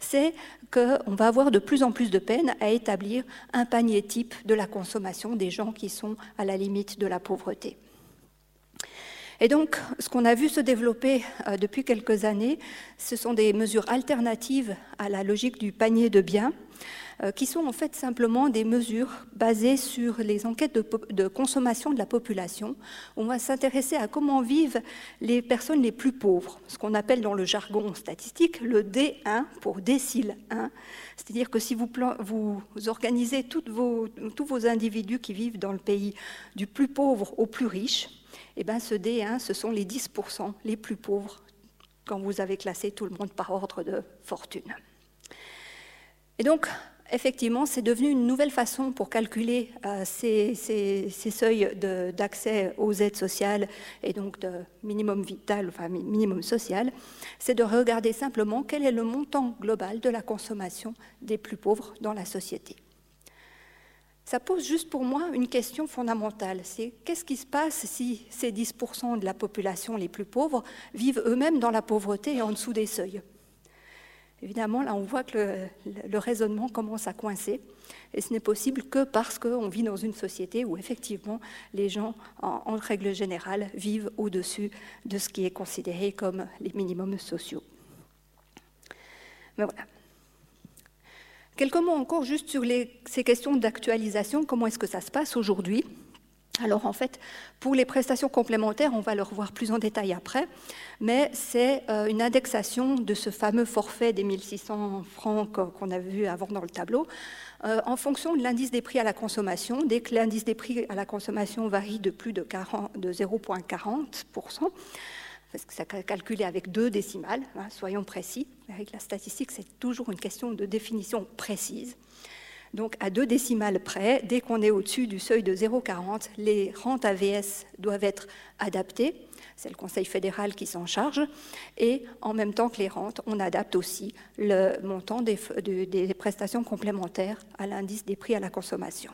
c'est qu'on va avoir de plus en plus de peine à établir un panier type de la consommation des gens qui sont à la limite de la pauvreté. Et donc, ce qu'on a vu se développer euh, depuis quelques années, ce sont des mesures alternatives à la logique du panier de biens, qui sont en fait simplement des mesures basées sur les enquêtes de, consommation de la population. On va s'intéresser à comment vivent les personnes les plus pauvres, ce qu'on appelle dans le jargon statistique le D1 pour décile 1. C'est-à-dire que si vous, organisez tous vos individus qui vivent dans le pays du plus pauvre au plus riche, eh bien ce D1, ce sont les 10% les plus pauvres quand vous avez classé tout le monde par ordre de fortune. Et donc, effectivement, c'est devenu une nouvelle façon pour calculer euh, ces, seuils d'accès aux aides sociales et donc de minimum vital, enfin minimum social, c'est de regarder simplement quel est le montant global de la consommation des plus pauvres dans la société. Ça pose juste pour moi une question fondamentale, c'est qu'est-ce qui se passe si ces 10% de la population les plus pauvres vivent eux-mêmes dans la pauvreté et en dessous des seuils? Évidemment, là, on voit que le, raisonnement commence à coincer, et ce n'est possible que parce qu'on vit dans une société où, effectivement, les gens, en, règle générale, vivent au-dessus de ce qui est considéré comme les minimums sociaux. Mais voilà. Quelques mots encore juste sur ces questions d'actualisation, comment est-ce que ça se passe aujourd'hui? Alors en fait, pour les prestations complémentaires, on va le revoir plus en détail après, mais c'est euh, une indexation de ce fameux forfait des 1600 francs qu'on a vu avant dans le tableau, euh, en fonction de l'indice des prix à la consommation. Dès que l'indice des prix à la consommation varie de plus de, de 0,40%, parce que ça calculé avec deux décimales, hein, soyons précis. Avec la statistique, c'est toujours une question de définition précise. Donc à deux décimales près, dès qu'on est au-dessus du seuil de 0,40, les rentes AVS doivent être adaptées. C'est le Conseil fédéral qui s'en charge. Et en même temps que les rentes, on adapte aussi le montant des, des prestations complémentaires à l'indice des prix à la consommation.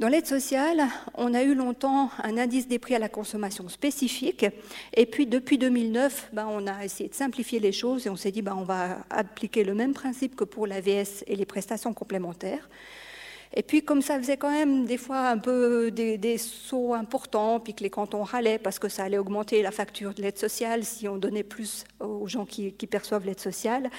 Dans l'aide sociale, on a eu longtemps un indice des prix à la consommation spécifique, et puis depuis 2009, ben, on a essayé de simplifier les choses et on s'est dit ben, on va appliquer le même principe que pour l'AVS et les prestations complémentaires. Et puis, comme ça faisait quand même des fois un peu des, sauts importants, puis que les cantons râlaient parce que ça allait augmenter la facture de l'aide sociale si on donnait plus aux gens qui, perçoivent l'aide sociale,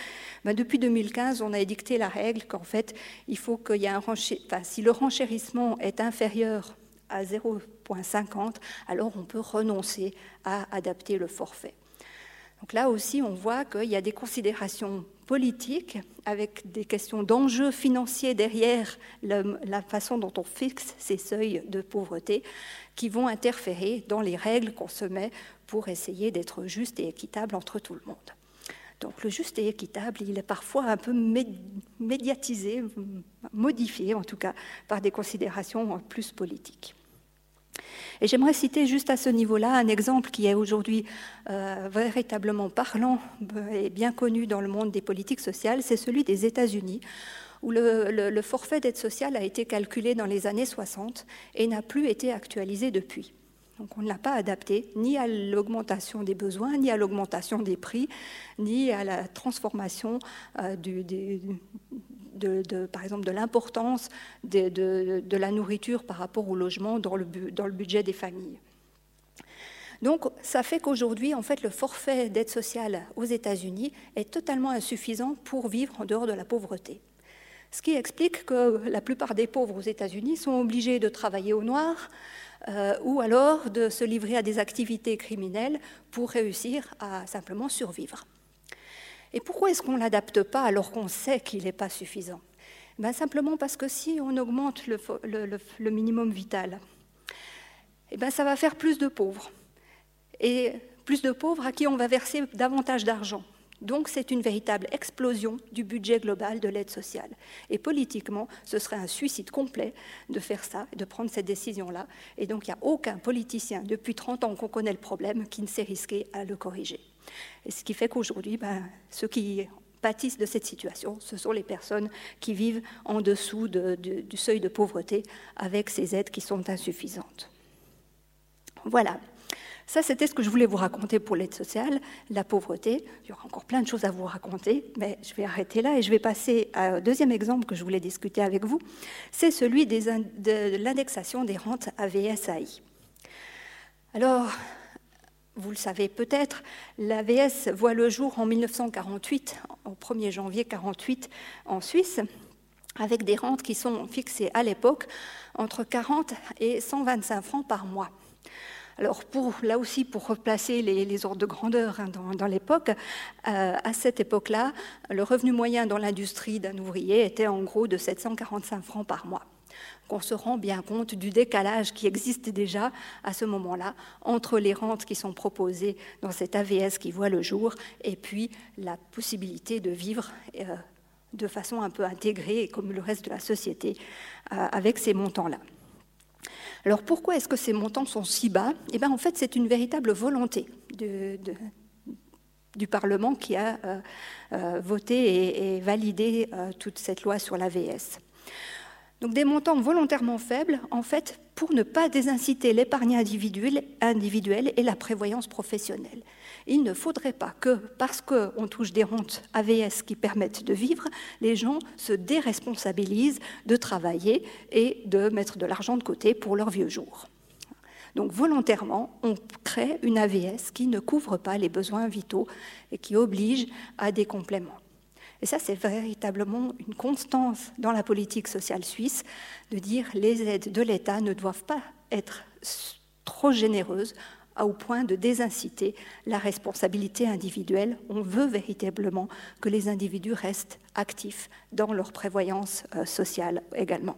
ben depuis 2015, on a édicté la règle qu'en fait, il faut qu'il y ait un si le renchérissement est inférieur à 0,50, alors on peut renoncer à adapter le forfait. Donc là aussi, on voit qu'il y a des considérations politiques avec des questions d'enjeux financiers derrière la façon dont on fixe ces seuils de pauvreté qui vont interférer dans les règles qu'on se met pour essayer d'être juste et équitable entre tout le monde. Donc le juste et équitable, il est parfois un peu médiatisé, modifié en tout cas, par des considérations plus politiques. Et j'aimerais citer juste à ce niveau-là un exemple qui est aujourd'hui euh, véritablement parlant et bien connu dans le monde des politiques sociales, c'est celui des États-Unis, où le, forfait d'aide sociale a été calculé dans les années 60 et n'a plus été actualisé depuis. Donc on ne l'a pas adapté ni à l'augmentation des besoins, ni à l'augmentation des prix, ni à la transformation euh, du, par exemple, de l'importance de, la nourriture par rapport au logement dans le, dans le budget des familles. Donc ça fait qu'aujourd'hui, en fait, le forfait d'aide sociale aux États-Unis est totalement insuffisant pour vivre en dehors de la pauvreté. Ce qui explique que la plupart des pauvres aux États-Unis sont obligés de travailler au noir euh, ou alors de se livrer à des activités criminelles pour réussir à simplement survivre. Et pourquoi est-ce qu'on ne l'adapte pas alors qu'on sait qu'il n'est pas suffisant? Ben Simplement parce que si on augmente le, minimum vital, eh ben ça va faire plus de pauvres. Et plus de pauvres à qui on va verser davantage d'argent. Donc c'est une véritable explosion du budget global de l'aide sociale. Et politiquement, ce serait un suicide complet de faire ça, de prendre cette décision-là. Et donc il n'y a aucun politicien depuis 30 ans qu'on connaît le problème qui ne s'est risqué à le corriger. Et ce qui fait qu'aujourd'hui, ben, ceux qui pâtissent de cette situation, ce sont les personnes qui vivent en dessous du seuil de pauvreté avec ces aides qui sont insuffisantes. Voilà. Ça, c'était ce que je voulais vous raconter pour l'aide sociale, la pauvreté. Il y aura encore plein de choses à vous raconter, mais je vais arrêter là et je vais passer au deuxième exemple que je voulais discuter avec vous. C'est celui de l'indexation des rentes AVS-AI. Alors, vous le savez peut-être, l'AVS voit le jour en 1948, au 1er janvier 1948, en Suisse, avec des rentes qui sont fixées à l'époque entre 40 et 125 francs par mois. Alors, pour, là aussi, pour replacer les, ordres de grandeur hein, dans, l'époque, euh, à cette époque-là, le revenu moyen dans l'industrie d'un ouvrier était en gros de 745 francs par mois. On se rend bien compte du décalage qui existe déjà à ce moment-là entre les rentes qui sont proposées dans cet AVS qui voit le jour et puis la possibilité de vivre euh, de façon un peu intégrée, comme le reste de la société, euh, avec ces montants-là. Alors pourquoi est-ce que ces montants sont si bas? Eh bien en fait c'est une véritable volonté du Parlement qui a euh, voté et, validé toute cette loi sur l'AVS. Donc des montants volontairement faibles, en fait, pour ne pas désinciter l'épargne individuelle, et la prévoyance professionnelle. Il ne faudrait pas que, parce qu'on touche des rentes AVS qui permettent de vivre, les gens se déresponsabilisent de travailler et de mettre de l'argent de côté pour leurs vieux jours. Donc volontairement, on crée une AVS qui ne couvre pas les besoins vitaux et qui oblige à des compléments. Et ça, c'est véritablement une constance dans la politique sociale suisse de dire les aides de l'État ne doivent pas être trop généreuses au point de désinciter la responsabilité individuelle. On veut véritablement que les individus restent actifs dans leur prévoyance euh, sociale également.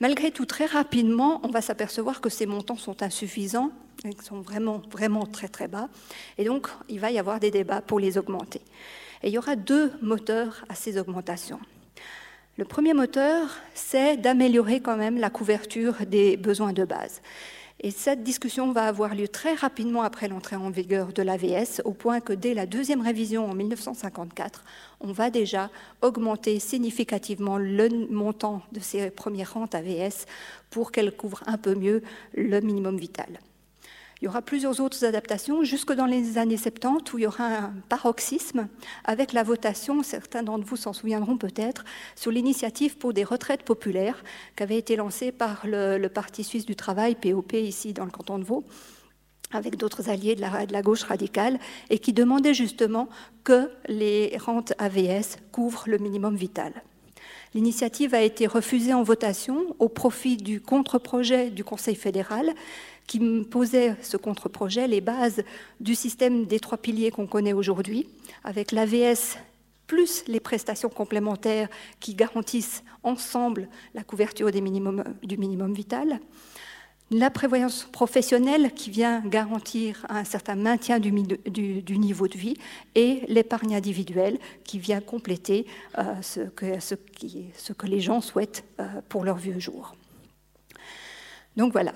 Malgré tout, très rapidement, on va s'apercevoir que ces montants sont insuffisants, ils sont vraiment, vraiment très très bas, et donc il va y avoir des débats pour les augmenter. Et il y aura deux moteurs à ces augmentations. Le premier moteur, c'est d'améliorer quand même la couverture des besoins de base. Et cette discussion va avoir lieu très rapidement après l'entrée en vigueur de l'AVS, au point que dès la deuxième révision en 1954, on va déjà augmenter significativement le montant de ces premières rentes AVS pour qu'elles couvrent un peu mieux le minimum vital. Il y aura plusieurs autres adaptations jusque dans les années 70 où il y aura un paroxysme avec la votation, certains d'entre vous s'en souviendront peut-être, sur l'initiative pour des retraites populaires qui avait été lancée par le, Parti suisse du travail, POP, ici dans le canton de Vaud avec d'autres alliés de la, de la, gauche radicale, et qui demandait justement que les rentes AVS couvrent le minimum vital. L'initiative a été refusée en votation au profit du contre-projet du Conseil fédéral qui posait ce contre-projet les bases du système des trois piliers qu'on connaît aujourd'hui, avec l'AVS plus les prestations complémentaires qui garantissent ensemble la couverture du minimum vital, la prévoyance professionnelle qui vient garantir un certain maintien du, niveau de vie et l'épargne individuelle qui vient compléter euh, ce, que, les gens souhaitent euh, pour leurs vieux jours. Donc voilà,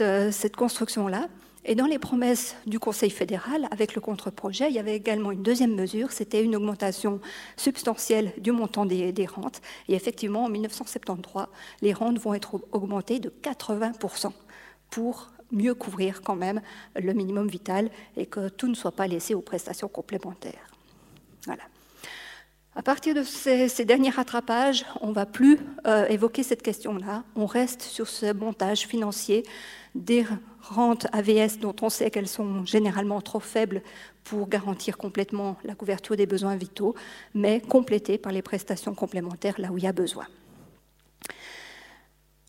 euh, cette, construction-là. Et dans les promesses du Conseil fédéral, avec le contre-projet, il y avait également une deuxième mesure, c'était une augmentation substantielle du montant des, des, rentes. Et effectivement, en 1973, les rentes vont être augmentées de 80% pour mieux couvrir quand même le minimum vital et que tout ne soit pas laissé aux prestations complémentaires. Voilà. À partir de ces, derniers rattrapages, on ne va plus euh, évoquer cette question-là. On reste sur ce montage financier des rentes AVS dont on sait qu'elles sont généralement trop faibles pour garantir complètement la couverture des besoins vitaux, mais complétées par les prestations complémentaires là où il y a besoin.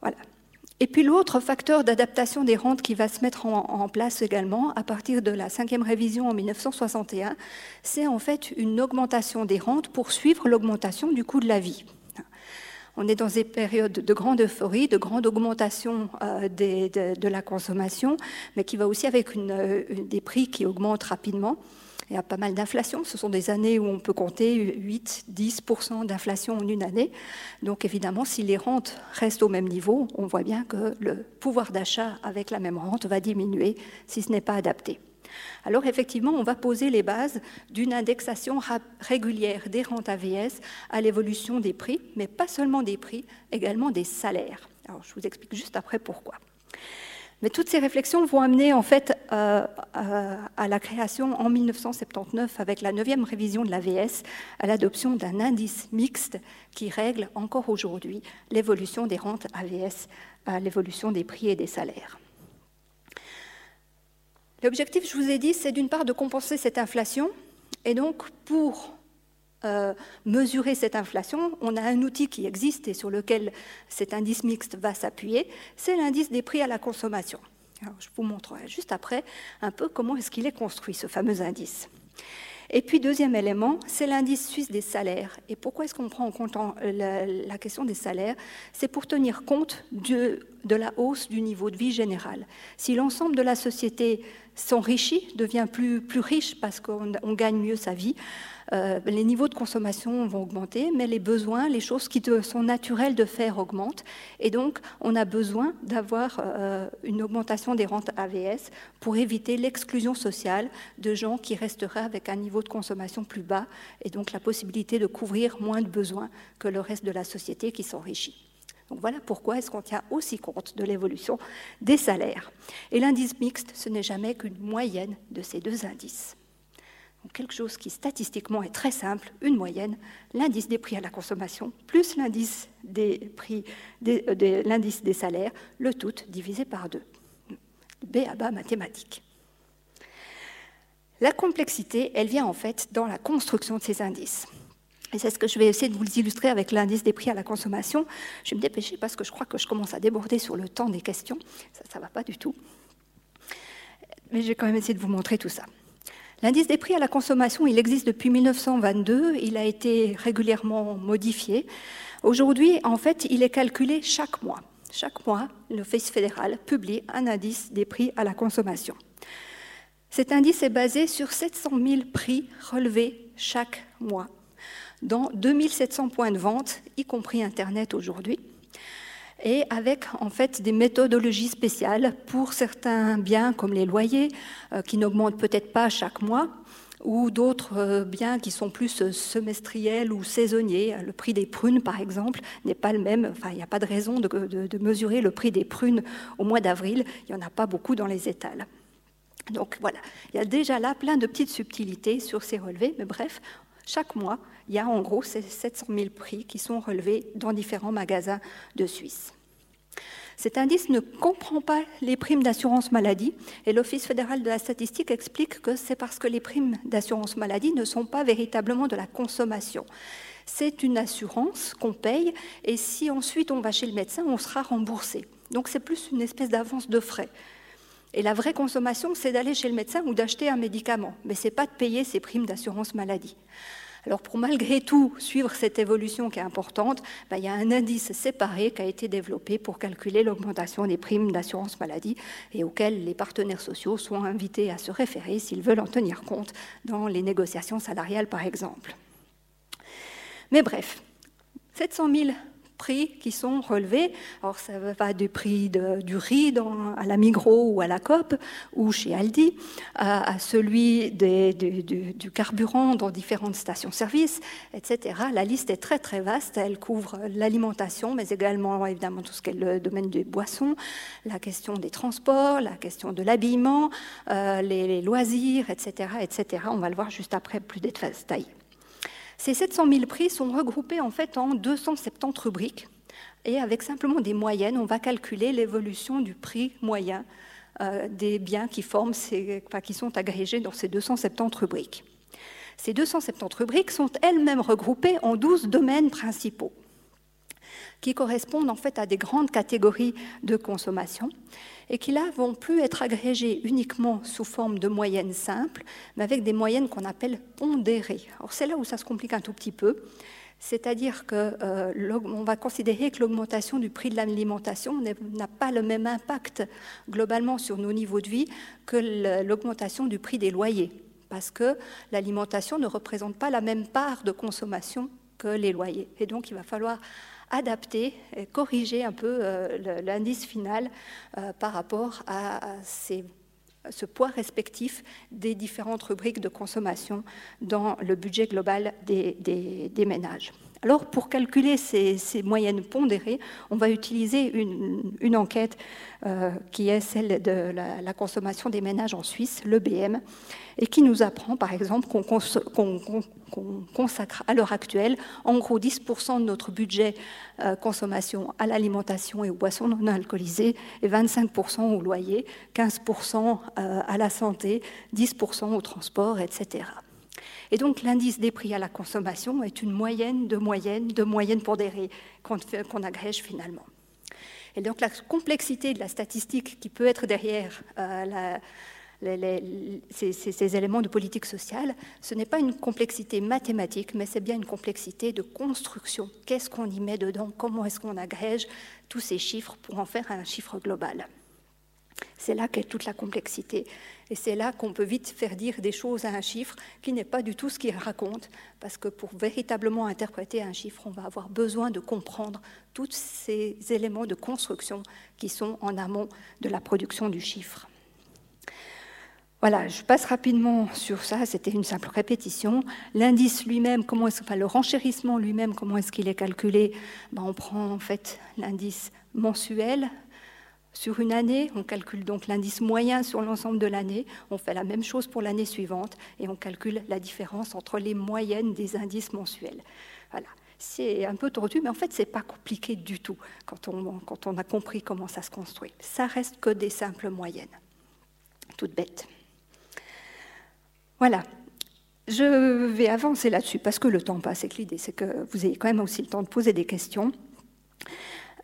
Voilà. Et puis l'autre facteur d'adaptation des rentes qui va se mettre en, place également à partir de la cinquième révision en 1961, c'est en fait une augmentation des rentes pour suivre l'augmentation du coût de la vie. On est dans des périodes de grande euphorie, de grande augmentation euh, de, la consommation, mais qui va aussi avec euh, des prix qui augmentent rapidement. Il y a pas mal d'inflation. Ce sont des années où on peut compter 8-10% d'inflation en une année. Donc évidemment, si les rentes restent au même niveau, on voit bien que le pouvoir d'achat avec la même rente va diminuer si ce n'est pas adapté. Alors effectivement, on va poser les bases d'une indexation régulière des rentes AVS à l'évolution des prix, mais pas seulement des prix, également des salaires. Alors je vous explique juste après pourquoi. Mais toutes ces réflexions vont amener en fait euh, euh, à la création en 1979, avec la neuvième révision de l'AVS, à l'adoption d'un indice mixte qui règle encore aujourd'hui l'évolution des rentes AVS à l'évolution des prix et des salaires. L'objectif, je vous ai dit, c'est d'une part de compenser cette inflation, et donc pour euh, mesurer cette inflation, on a un outil qui existe et sur lequel cet indice mixte va s'appuyer, c'est l'indice des prix à la consommation. je vous montrerai juste après un peu comment est-ce qu'il est construit, ce fameux indice. Et puis, deuxième élément, c'est l'indice suisse des salaires. Et pourquoi est-ce qu'on prend en compte la, question des salaires? C'est pour tenir compte de, la hausse du niveau de vie général. Si l'ensemble de la société s'enrichit, devient plus, riche parce qu'on gagne mieux sa vie, euh, les niveaux de consommation vont augmenter, mais les besoins, les choses qui sont naturelles de faire augmentent. Et donc, on a besoin d'avoir euh, une augmentation des rentes AVS pour éviter l'exclusion sociale de gens qui resteraient avec un niveau de consommation plus bas et donc la possibilité de couvrir moins de besoins que le reste de la société qui s'enrichit. Donc voilà pourquoi est-ce qu'on tient aussi compte de l'évolution des salaires. Et l'indice mixte, ce n'est jamais qu'une moyenne de ces deux indices quelque chose qui statistiquement est très simple, une moyenne, l'indice des prix à la consommation plus l'indice des prix, euh, l'indice des salaires, le tout divisé par deux. B à bas mathématiques. La complexité, elle vient en fait dans la construction de ces indices. C'est ce que je vais essayer de vous illustrer avec l'indice des prix à la consommation. Je vais me dépêcher parce que je crois que je commence à déborder sur le temps des questions. Ça ne va pas du tout. Mais je quand même essayer de vous montrer tout ça. L'indice des prix à la consommation, il existe depuis 1922, il a été régulièrement modifié. Aujourd'hui, en fait, il est calculé chaque mois. Chaque mois, l'Office fédéral publie un indice des prix à la consommation. Cet indice est basé sur 700 000 prix relevés chaque mois dans 2700 points de vente, y compris Internet aujourd'hui et avec en fait des méthodologies spéciales pour certains biens comme les loyers euh, qui n'augmentent peut-être pas chaque mois ou d'autres euh, biens qui sont plus euh, semestriels ou saisonniers. Le prix des prunes, par exemple, n'est pas le même. Enfin, il n'y a pas de raison de, de, mesurer le prix des prunes au mois d'avril. Il n'y en a pas beaucoup dans les étals. Donc voilà, il y a déjà là plein de petites subtilités sur ces relevés, mais bref, chaque mois, il y a en gros ces 700 000 prix qui sont relevés dans différents magasins de Suisse. Cet indice ne comprend pas les primes d'assurance maladie et l'Office fédéral de la statistique explique que c'est parce que les primes d'assurance maladie ne sont pas véritablement de la consommation. C'est une assurance qu'on paye et si ensuite on va chez le médecin, on sera remboursé. Donc c'est plus une espèce d'avance de frais. Et la vraie consommation, c'est d'aller chez le médecin ou d'acheter un médicament, mais ce n'est pas de payer ces primes d'assurance maladie. Alors pour malgré tout suivre cette évolution qui est importante, ben, il y a un indice séparé qui a été développé pour calculer l'augmentation des primes d'assurance maladie et auquel les partenaires sociaux sont invités à se référer s'ils veulent en tenir compte dans les négociations salariales par exemple. Mais bref, 700 000 prix qui sont relevés. Alors ça va du prix du riz à la Migros ou à la COP ou chez Aldi, à, celui du, carburant dans différentes stations-service, etc. La liste est très très vaste. Elle couvre l'alimentation, mais également évidemment tout ce qui est le domaine des boissons, la question des transports, la question de l'habillement, euh, les, loisirs, etc., etc. On va le voir juste après, plus détaillé. Ces 700 000 prix sont regroupés en fait en 270 rubriques et avec simplement des moyennes, on va calculer l'évolution du prix moyen des biens qui sont agrégés dans ces 270 rubriques. Ces 270 rubriques sont elles-mêmes regroupées en 12 domaines principaux qui correspondent en fait à des grandes catégories de consommation et qui là vont plus être agrégées uniquement sous forme de moyennes simples, mais avec des moyennes qu'on appelle pondérées. Alors c'est là où ça se complique un tout petit peu. C'est-à-dire qu'on euh, va considérer que l'augmentation du prix de l'alimentation n'a pas le même impact globalement sur nos niveaux de vie que l'augmentation du prix des loyers, parce que l'alimentation ne représente pas la même part de consommation que les loyers. Et donc il va falloir adapter et corriger un peu euh, l'indice final euh, par rapport à, ce poids respectif des différentes rubriques de consommation dans le budget global des, ménages. Alors, pour calculer ces, moyennes pondérées, on va utiliser une, enquête euh, qui est celle de la, consommation des ménages en Suisse, l'EBM, et qui nous apprend, par exemple, qu'on consacre à l'heure actuelle en gros 10% de notre budget euh, consommation à l'alimentation et aux boissons non alcoolisées, et 25% au loyer, 15% euh, à la santé, 10% au transport, etc. Et donc l'indice des prix à la consommation est une moyenne de moyenne de moyenne pondérée qu'on agrège finalement. Et donc la complexité de la statistique qui peut être derrière euh, ces, éléments de politique sociale, ce n'est pas une complexité mathématique, mais c'est bien une complexité de construction. Qu'est-ce qu'on y met dedans? Comment est-ce qu'on agrège tous ces chiffres pour en faire un chiffre global? C'est là qu'est toute la complexité. Et c'est là qu'on peut vite faire dire des choses à un chiffre qui n'est pas du tout ce qu'il raconte, parce que pour véritablement interpréter un chiffre, on va avoir besoin de comprendre tous ces éléments de construction qui sont en amont de la production du chiffre. Voilà, je passe rapidement sur ça, c'était une simple répétition. L'indice lui-même, comment est enfin, le renchérissement lui-même, comment est-ce qu'il est calculé? Ben, On prend en fait l'indice mensuel sur une année, on calcule donc l'indice moyen sur l'ensemble de l'année, on fait la même chose pour l'année suivante et on calcule la différence entre les moyennes des indices mensuels. Voilà. C'est un peu tordu, mais en fait, ce n'est pas compliqué du tout quand on, a compris comment ça se construit. Ça reste que des simples moyennes. Toutes bêtes. Voilà. Je vais avancer là-dessus parce que le temps passe et que l'idée, c'est que vous ayez quand même aussi le temps de poser des questions.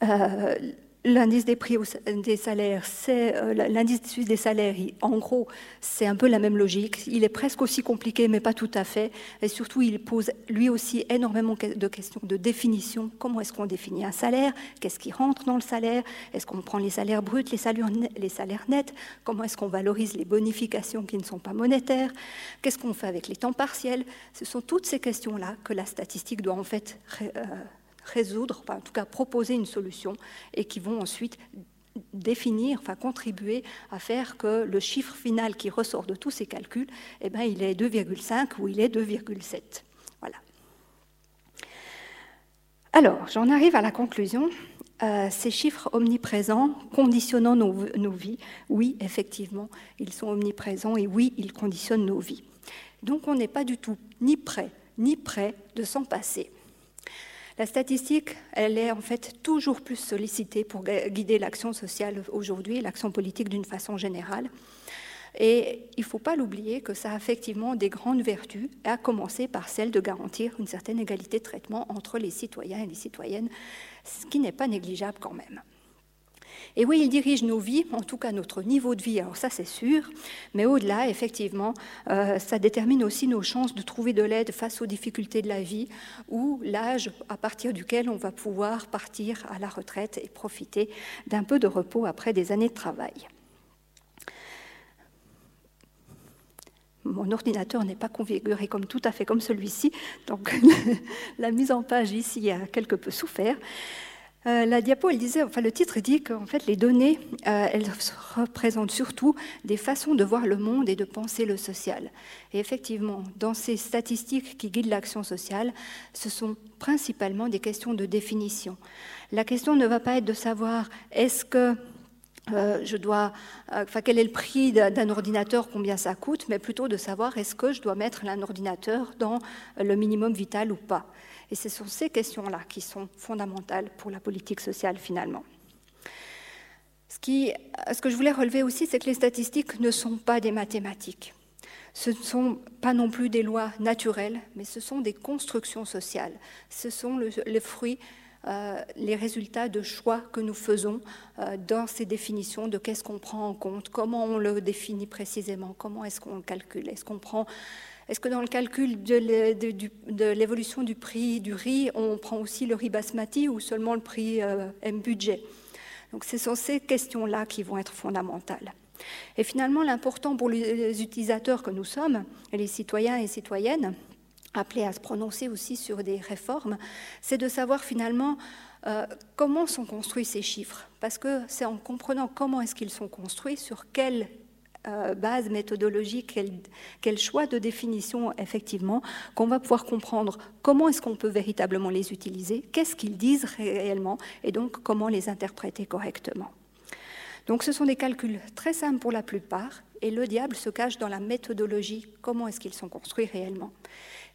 Euh, L'indice des prix des salaires, c'est euh, l'indice des salaires. En gros, c'est un peu la même logique. Il est presque aussi compliqué, mais pas tout à fait. Et surtout, il pose lui aussi énormément de questions de définition. Comment est-ce qu'on définit un salaire? Qu'est-ce qui rentre dans le salaire? Est-ce qu'on prend les salaires bruts, les salaires, les salaires nets? Comment est-ce qu'on valorise les bonifications qui ne sont pas monétaires? Qu'est-ce qu'on fait avec les temps partiels? Ce sont toutes ces questions-là que la statistique doit en fait euh, résoudre, en tout cas proposer une solution, et qui vont ensuite définir, enfin contribuer à faire que le chiffre final qui ressort de tous ces calculs, eh ben, il est 2,5 ou il est 2,7. Voilà. Alors, j'en arrive à la conclusion. Euh, ces chiffres omniprésents conditionnant nos, nos, vies, oui, effectivement, ils sont omniprésents et oui, ils conditionnent nos vies. Donc on n'est pas du tout ni prêt, ni prêt de s'en passer. La statistique, elle est en fait toujours plus sollicitée pour guider l'action sociale aujourd'hui, l'action politique d'une façon générale. Et il ne faut pas l'oublier que ça a effectivement des grandes vertus, à commencer par celle de garantir une certaine égalité de traitement entre les citoyens et les citoyennes, ce qui n'est pas négligeable quand même. Et oui, il dirige nos vies, en tout cas notre niveau de vie, alors ça c'est sûr, mais au-delà, effectivement, euh, ça détermine aussi nos chances de trouver de l'aide face aux difficultés de la vie ou l'âge à partir duquel on va pouvoir partir à la retraite et profiter d'un peu de repos après des années de travail. Mon ordinateur n'est pas configuré comme tout à fait comme celui-ci, donc <laughs> la mise en page ici a quelque peu souffert. Euh, la diapo, elle disait, enfin le titre dit qu'en fait les données, euh, elles représentent surtout des façons de voir le monde et de penser le social. Et effectivement, dans ces statistiques qui guident l'action sociale, ce sont principalement des questions de définition. La question ne va pas être de savoir est-ce que euh, je dois, enfin, quel est le prix d'un ordinateur, combien ça coûte, mais plutôt de savoir est-ce que je dois mettre un ordinateur dans le minimum vital ou pas. Et ce sont ces questions-là qui sont fondamentales pour la politique sociale finalement. Ce, que je voulais relever aussi, c'est que les statistiques ne sont pas des mathématiques. Ce ne sont pas non plus des lois naturelles, mais ce sont des constructions sociales. Ce sont le, le fruit euh, les résultats de choix que nous faisons euh, dans ces définitions de qu'est-ce qu'on prend en compte, comment on le définit précisément, comment est-ce qu'on le calcule, est-ce qu'on prend est-ce que dans le calcul de l'évolution du prix du riz, on prend aussi le riz basmati ou seulement le prix euh, M-budget Donc ce sont ces questions-là qui vont être fondamentales. Et finalement, l'important pour les utilisateurs que nous sommes, les citoyens et citoyennes, appelé à se prononcer aussi sur des réformes, c'est de savoir finalement euh, comment sont construits ces chiffres. Parce que c'est en comprenant comment est-ce qu'ils sont construits, sur quelle euh, base méthodologique, quel, choix de définition effectivement, qu'on va pouvoir comprendre comment est-ce qu'on peut véritablement les utiliser, qu'est-ce qu'ils disent réellement, et donc comment les interpréter correctement. Donc ce sont des calculs très simples pour la plupart, et le diable se cache dans la méthodologie, comment est-ce qu'ils sont construits réellement.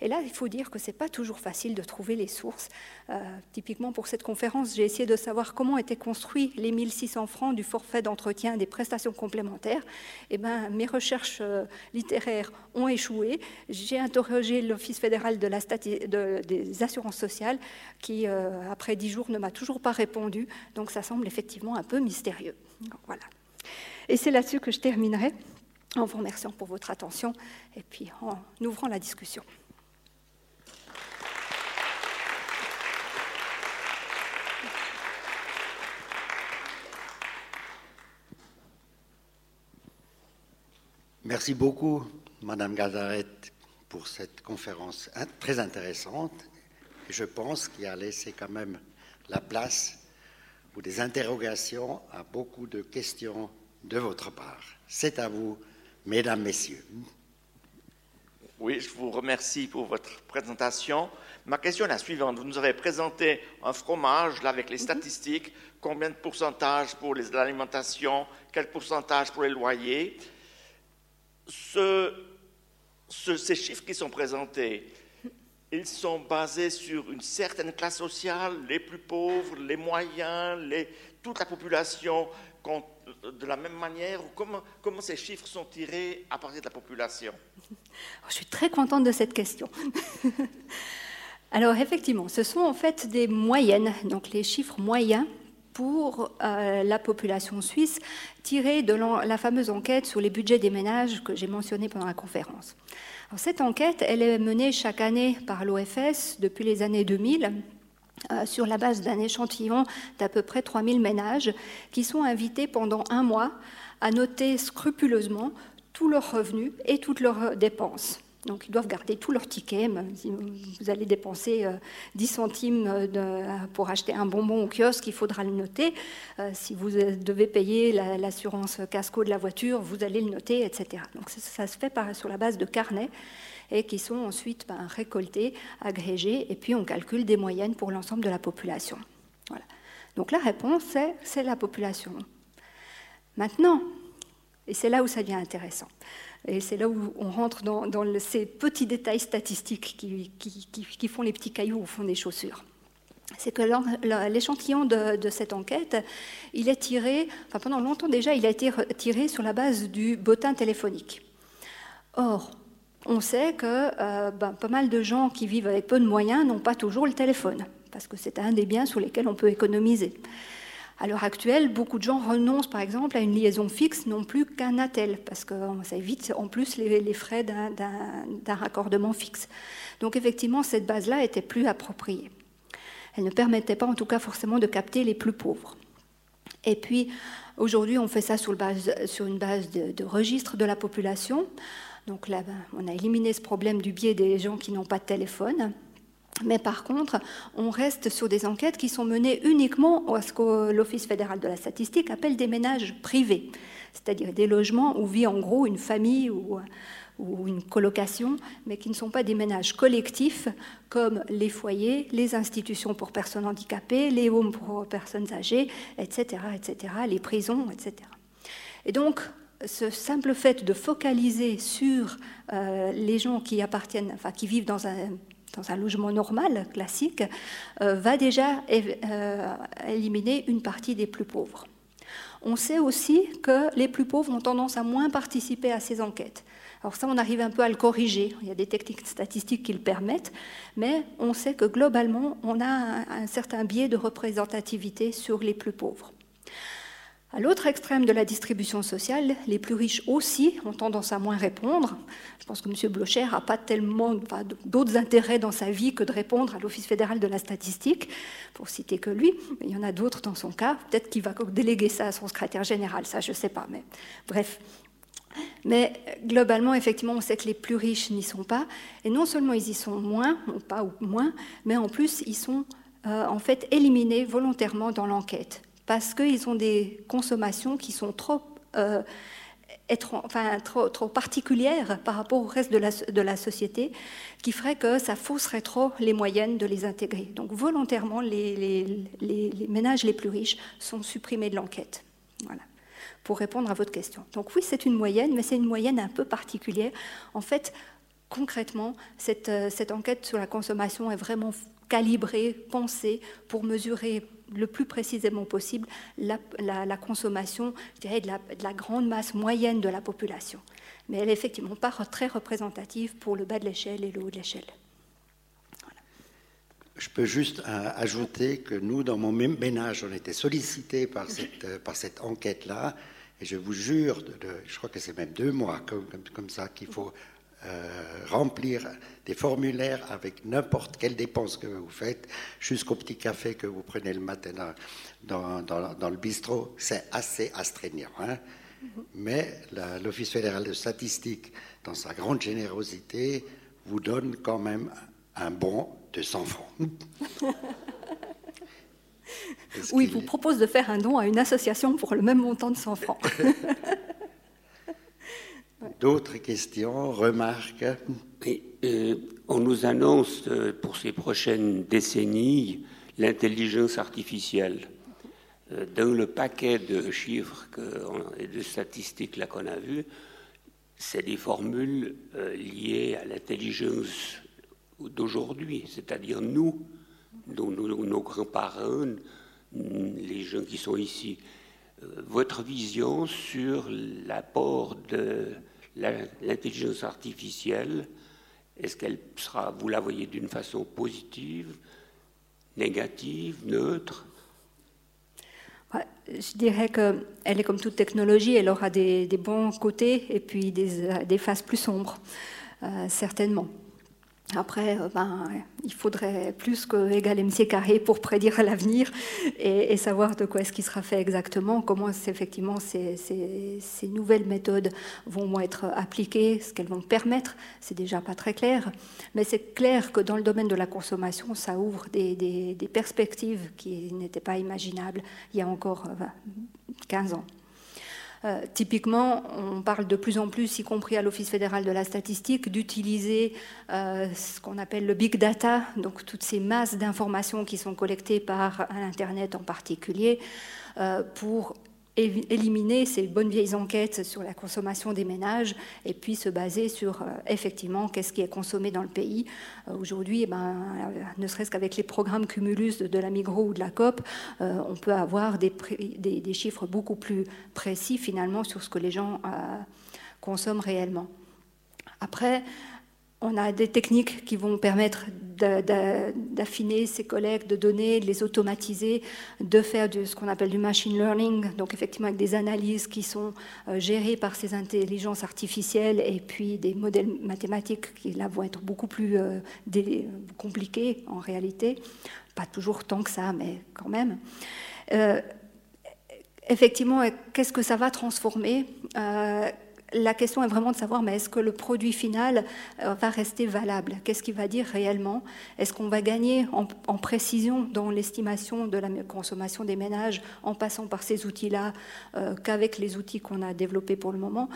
Et là, il faut dire que ce n'est pas toujours facile de trouver les sources. Euh, typiquement, pour cette conférence, j'ai essayé de savoir comment étaient construits les 1600 francs du forfait d'entretien des prestations complémentaires. Eh ben, mes recherches euh, littéraires ont échoué. J'ai interrogé l'Office fédéral des assurances sociales qui, euh, après dix jours, ne m'a toujours pas répondu. Donc ça semble effectivement un peu mystérieux. voilà. Et c'est là-dessus que je terminerai en vous remerciant pour votre attention et puis en ouvrant la discussion. Merci beaucoup, Madame Gazaret, pour cette conférence très intéressante. Je pense qu'il a laissé quand même la place pour des interrogations à beaucoup de questions de votre part. C'est à vous, Mesdames, Messieurs. Oui, je vous remercie pour votre présentation. Ma question est la suivante. Vous nous avez présenté un fromage là, avec les mhm. statistiques, combien de pourcentage pour l'alimentation, quel pourcentage pour les loyers? Ces chiffres qui sont présentés, ils sont basés sur une certaine classe sociale, les plus pauvres, les moyens, toute la population de la même manière comment, ces chiffres sont tirés à partir de la population Je suis très contente de cette question. <laughs> Alors effectivement, ce sont en fait des moyennes, donc les chiffres moyens pour euh, la population suisse, tirée de la fameuse enquête sur les budgets des ménages que j'ai mentionnée pendant la conférence. cette enquête, elle est menée chaque année par l'OFS depuis les années 2000 euh, sur la base d'un échantillon d'à peu près 3000 ménages qui sont invités pendant un mois à noter scrupuleusement tous leurs revenus et toutes leurs dépenses. Donc ils doivent garder tous leurs tickets. Vous allez dépenser 10 euh, centimes euh, pour acheter un bonbon au kiosque, il faudra le noter. Euh, si vous devez payer l'assurance casco de la voiture, vous allez le noter, etc. Donc ça, se fait sur la base de carnets et qui sont ensuite ben, récoltés, agrégés, et puis on calcule des moyennes pour l'ensemble de la population. Donc la réponse, c'est la population. Maintenant, et c'est là où ça devient intéressant. Et c'est là où on rentre dans, ces petits détails statistiques qui, font les petits cailloux au fond des chaussures. C'est que l'échantillon de, cette enquête, il est tiré, pendant longtemps déjà, il a été tiré sur la base du bottin téléphonique. Or, on sait que euh, ben, pas mal de gens qui vivent avec peu de moyens n'ont pas toujours le téléphone, parce que c'est un des biens sur lesquels on peut économiser. À l'heure actuelle, beaucoup de gens renoncent par exemple à une liaison fixe non plus qu'un attel, parce que ça évite en plus les, frais d'un raccordement fixe. Donc effectivement, cette base-là était plus appropriée. Elle ne permettait pas en tout cas forcément de capter les plus pauvres. Et puis aujourd'hui, on fait ça sur, une base de, de, registre de la population. Donc là, ben, on a éliminé ce problème du biais des gens qui n'ont pas de téléphone. Mais par contre, on reste sur des enquêtes qui sont menées uniquement à ce que l'Office fédéral de la statistique appelle des ménages privés, c'est-à-dire des logements où vit en gros une famille ou, une colocation, mais qui ne sont pas des ménages collectifs comme les foyers, les institutions pour personnes handicapées, les homes pour personnes âgées, etc., etc., les prisons, etc. Et donc, ce simple fait de focaliser sur euh, les gens qui appartiennent, enfin, qui vivent dans un dans un logement normal, classique, euh, va déjà euh, éliminer une partie des plus pauvres. On sait aussi que les plus pauvres ont tendance à moins participer à ces enquêtes. Alors ça, on arrive un peu à le corriger. Il y a des techniques statistiques qui le permettent, mais on sait que globalement, on a un, certain biais de représentativité sur les plus pauvres. À l'autre extrême de la distribution sociale, les plus riches aussi ont tendance à moins répondre. Je pense que M. Blocher n'a pas tellement d'autres intérêts dans sa vie que de répondre à l'Office fédéral de la statistique, pour citer que lui. Mais il y en a d'autres dans son cas. Peut-être qu'il va déléguer ça à son secrétaire général, ça je ne sais pas. Mais bref, mais globalement, effectivement, on sait que les plus riches n'y sont pas. Et non seulement ils y sont moins, ou pas ou moins, mais en plus, ils sont euh, en fait éliminés volontairement dans l'enquête. Parce qu'ils ont des consommations qui sont trop, euh, enfin, trop, trop, particulières par rapport au reste de la, de la, société, qui ferait que ça fausserait trop les moyennes de les intégrer. Donc volontairement, les, les, les ménages les plus riches sont supprimés de l'enquête. Voilà pour répondre à votre question. Donc oui, c'est une moyenne, mais c'est une moyenne un peu particulière. En fait, concrètement, cette, euh, cette enquête sur la consommation est vraiment calibrée, pensée pour mesurer le plus précisément possible la, la, consommation je dirais, de, la, de, la, grande masse moyenne de la population. Mais elle n'est effectivement pas très représentative pour le bas de l'échelle et le haut de l'échelle. Je peux juste euh, ajouter que nous, dans mon ménage, on était sollicités par cette, euh, par cette enquête-là et je vous jure, de, je crois que c'est même deux mois comme, comme, ça qu'il faut euh, remplir des formulaires avec n'importe quelle dépense que vous faites, jusqu'au petit café que vous prenez le matin dans, dans, dans le bistrot. C'est assez astreignant. Hein Mais l'Office fédéral de statistique, dans sa grande générosité, vous donne quand même un bon de 100 francs. <laughs> Ou il vous propose de faire un don à une association pour le même montant de 100 francs. <laughs> D'autres questions, remarques euh, On nous annonce euh, pour ces prochaines décennies l'intelligence artificielle. Euh, dans le paquet de chiffres et de statistiques là qu'on a vu, c'est des formules liées à l'intelligence d'aujourd'hui, c'est-à-dire nous, nos grands-parents, les gens qui sont ici, votre vision sur l'apport de l'intelligence artificielle, est-ce qu'elle sera, vous la voyez d'une façon positive, négative, neutre? Je dirais qu'elle est comme toute technologie, elle aura des, bons côtés et puis des, des faces plus sombres, euh, certainement. Après, euh, ben, il faudrait plus que égal MC carré pour prédire l'avenir et, savoir de quoi est-ce qui sera fait exactement, comment effectivement ces, ces, nouvelles méthodes vont être appliquées, ce qu'elles vont permettre. C'est déjà pas très clair, mais c'est clair que dans le domaine de la consommation, ça ouvre des, perspectives qui n'étaient pas imaginables il y a encore 15 euh, ans. Euh, typiquement, on parle de plus en plus, y compris à l'Office fédéral de la statistique, d'utiliser euh, ce qu'on appelle le big data, donc toutes ces masses d'informations qui sont collectées par Internet en particulier, euh, pour éliminer ces bonnes vieilles enquêtes sur la consommation des ménages et puis se baser sur euh, effectivement qu'est-ce qui est consommé dans le pays. Euh, aujourd'hui, eh ben, euh, ne serait-ce qu'avec les programmes Cumulus de, la Migros ou de la COP, on peut avoir des, des, des, chiffres beaucoup plus précis finalement sur ce que les gens consomment réellement. Après, on a des techniques qui vont permettre d'affiner ces collectes de données, de les automatiser, de faire de ce qu'on appelle du machine learning, donc effectivement avec des analyses qui sont euh, gérées par ces intelligences artificielles et puis des modèles mathématiques qui là vont être beaucoup plus euh, compliqués en réalité. Pas toujours tant que ça, mais quand même. Euh, effectivement, qu'est-ce que ça va transformer? La question est vraiment de savoir, mais est-ce que le produit final euh, va rester valable? Qu'est-ce qu'il va dire réellement? Est-ce qu'on va gagner en, précision dans l'estimation de la consommation des ménages en passant par ces outils-là euh, qu'avec les outils qu'on a développés pour le moment?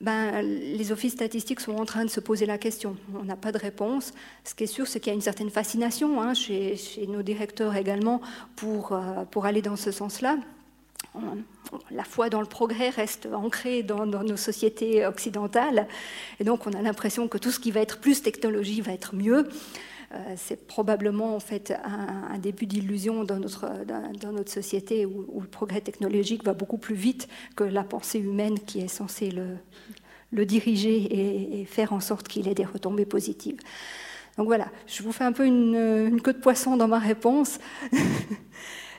Ben, les offices statistiques sont en train de se poser la question. On n'a pas de réponse. Ce qui est sûr, c'est qu'il y a une certaine fascination hein, chez, nos directeurs également pour, euh, pour aller dans ce sens-là la foi dans le progrès reste ancrée dans, nos sociétés occidentales. Et donc, on a l'impression que tout ce qui va être plus technologie va être mieux. c'est probablement en fait un, début d'illusion dans notre, société où, le progrès technologique va beaucoup plus vite que la pensée humaine qui est censée le, diriger et, faire en sorte qu'il ait des retombées positives. Donc voilà, je vous fais un peu une queue de poisson dans ma réponse. <laughs>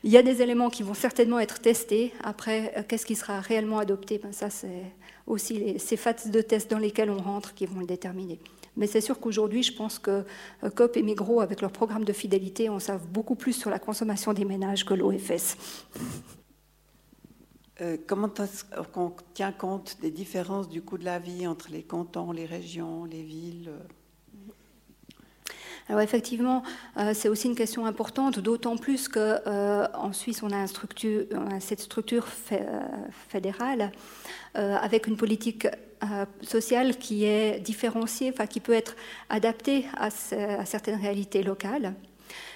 Il y a des éléments qui vont certainement être testés. Après, euh, qu'est-ce qui sera réellement adopté? Ben Ça, c'est aussi ces phases de test dans lesquelles on rentre qui vont le déterminer. Mais c'est sûr qu'aujourd'hui, je pense que euh, COP et Migros, avec leur programme de fidélité, on savent beaucoup plus sur la consommation des ménages que l'OFS. Euh, comment on tient compte des différences du coût de la vie entre les cantons, les régions, les villes? Alors effectivement, euh, c'est aussi une question importante, d'autant plus qu'en euh, Suisse, on a, cette structure euh, fédérale avec une politique sociale qui est différenciée, enfin, qui peut être adaptée à certaines réalités locales.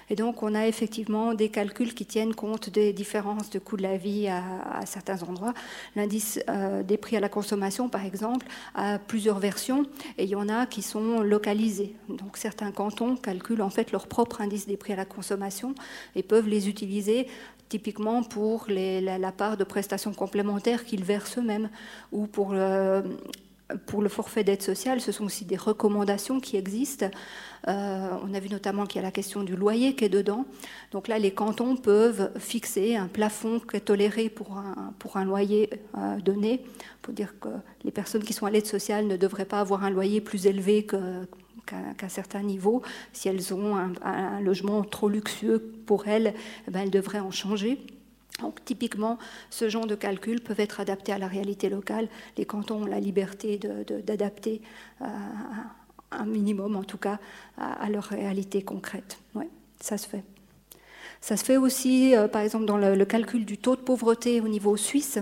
Et donc, on a effectivement des calculs qui tiennent compte des différences de coût de la vie à, certains endroits. L'indice euh, des prix à la consommation, par exemple, a plusieurs versions et il y en a qui sont localisées. Donc, certains cantons calculent en fait leur propre indice des prix à la consommation et peuvent les utiliser typiquement pour la, part de prestations complémentaires qu'ils versent eux-mêmes ou pour le forfait d'aide sociale, ce sont aussi des recommandations qui existent. Euh, on a vu notamment qu'il y a la question du loyer qui est dedans. Donc là, les cantons peuvent fixer un plafond qui est toléré pour un, pour un loyer euh, donné, pour dire que les personnes qui sont à l'aide sociale ne devraient pas avoir un loyer plus élevé qu'à certains niveaux. Si elles ont un, logement trop luxueux pour elles, eh ben, elles devraient en changer. Donc, typiquement, ce genre de calculs peuvent être adaptés à la réalité locale. Les cantons ont la liberté d'adapter euh, un minimum, en tout cas, à, leur réalité concrète. Oui, ça se fait. Ça se fait aussi, euh, par exemple, dans le, calcul du taux de pauvreté au niveau suisse,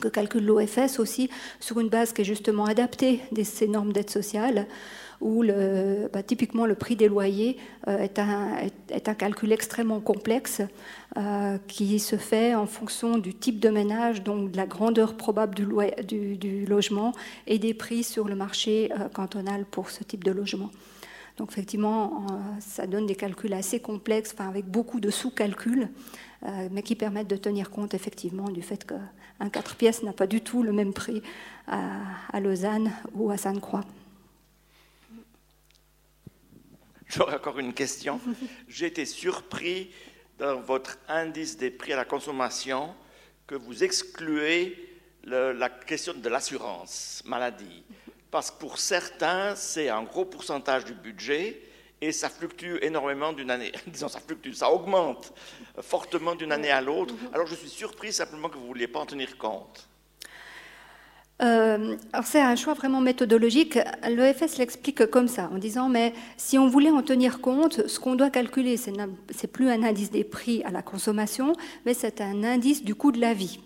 que calcule l'OFS aussi, sur une base qui est justement adaptée de ces normes d'aide sociale où bah, typiquement le prix des loyers euh, est, un, calcul extrêmement complexe euh, qui se fait en fonction du type de ménage, donc de la grandeur probable du, du, logement et des prix sur le marché euh, cantonal pour ce type de logement. Donc effectivement, ça donne des calculs assez complexes, enfin, avec beaucoup de sous-calculs, mais qui permettent de tenir compte effectivement du fait qu'un 4 pièces n'a pas du tout le même prix à Lausanne ou à Sainte-Croix. <laughs> J'aurais encore une question. J'ai été surpris dans votre indice des prix à la consommation que vous excluez la question de l'assurance maladie. Parce que pour certains, c'est un gros pourcentage du budget et ça fluctue énormément d'une année. <laughs> Disons, ça fluctue, ça augmente fortement d'une année à l'autre. Alors je suis surpris simplement que vous ne vouliez pas en tenir compte. Euh, alors c'est un choix vraiment méthodologique. L'EFS l'explique comme ça, en disant mais si on voulait en tenir compte, ce qu'on doit calculer, c'est plus un indice des prix à la consommation, mais c'est un indice du coût de la vie.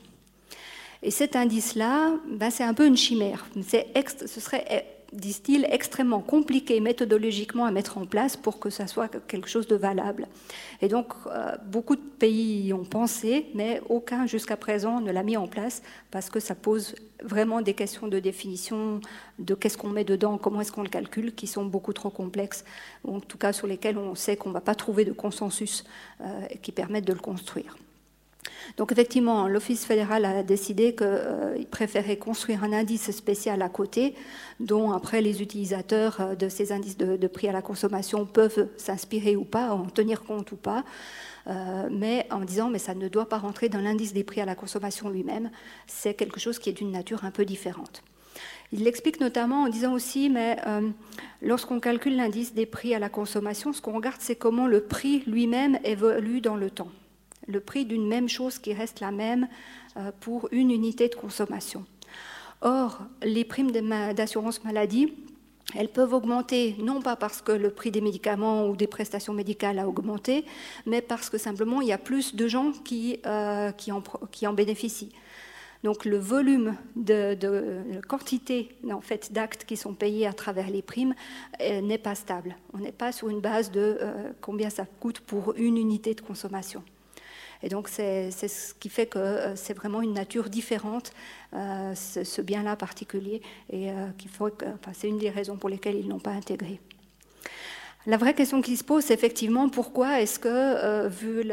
Et cet indice-là, ben, c'est un peu une chimère. ce serait disent-ils, extrêmement compliqué méthodologiquement à mettre en place pour que ça soit quelque chose de valable. Et donc, euh, beaucoup de pays y ont pensé, mais aucun jusqu'à présent ne l'a mis en place parce que ça pose vraiment des questions de définition de qu'est-ce qu'on met dedans, comment est-ce qu'on le calcule, qui sont beaucoup trop complexes, ou en tout cas sur lesquels on sait qu'on ne va pas trouver de consensus euh, qui permettent de le construire. Donc effectivement, l'Office fédéral a décidé qu'il euh, préférait construire un indice spécial à côté, dont après les utilisateurs euh, de ces indices de, prix à la consommation peuvent s'inspirer ou pas, en tenir compte ou pas, euh, mais en disant mais ça ne doit pas rentrer dans l'indice des prix à la consommation lui-même, c'est quelque chose qui est d'une nature un peu différente. Il l'explique notamment en disant aussi, mais lorsqu'on calcule l'indice des prix à la consommation, ce qu'on regarde, c'est comment le prix lui-même évolue dans le temps le prix d'une même chose qui reste la même euh, pour une unité de consommation. Or, les primes d'assurance maladie, elles peuvent augmenter non pas parce que le prix des médicaments ou des prestations médicales a augmenté, mais parce que simplement il y a plus de gens qui, euh, en, bénéficient. Donc le volume de, quantité en fait, d'actes qui sont payés à travers les primes euh, n'est pas stable. On n'est pas sur une base de combien ça coûte pour une unité de consommation. Et donc c'est ce qui fait que euh, c'est vraiment une nature différente, euh, ce, bien-là particulier, et euh, c'est une des raisons pour lesquelles ils ne l'ont pas intégré. La vraie question qui se pose, c'est effectivement pourquoi est-ce que, vu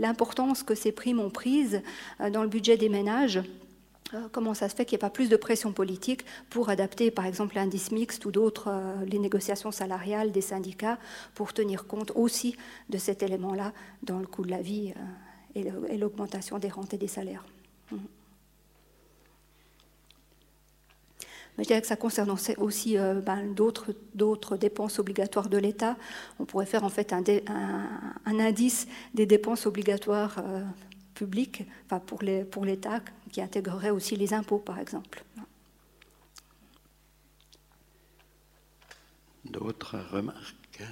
l'importance que ces primes ont prise dans le budget des ménages, comment ça se fait qu'il n'y ait pas plus de pression politique pour adapter, par exemple, l'indice mixte ou d'autres, euh, les négociations salariales des syndicats, pour tenir compte aussi de cet élément-là dans le coût de la vie euh, et l'augmentation des rentes et des salaires. Mmh. je dirais que ça concerne aussi ben, d'autres dépenses obligatoires de l'État. On pourrait faire en fait un, indice des dépenses obligatoires publiques, enfin pour l'État, qui intégrerait aussi les impôts, par exemple. D'autres remarques?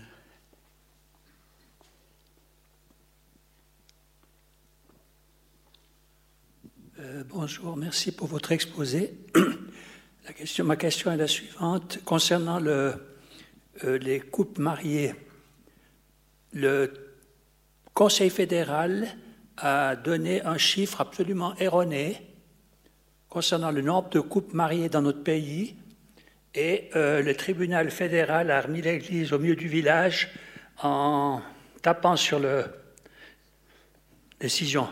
Euh, Bonjour, merci pour votre exposé. <clears throat> La question, ma question est la suivante. Concernant le, euh, les couples mariés, le Conseil fédéral a donné un chiffre absolument erroné concernant le nombre de couples mariés dans notre pays et euh, le tribunal fédéral a remis l'église au milieu du village en tapant sur le décision.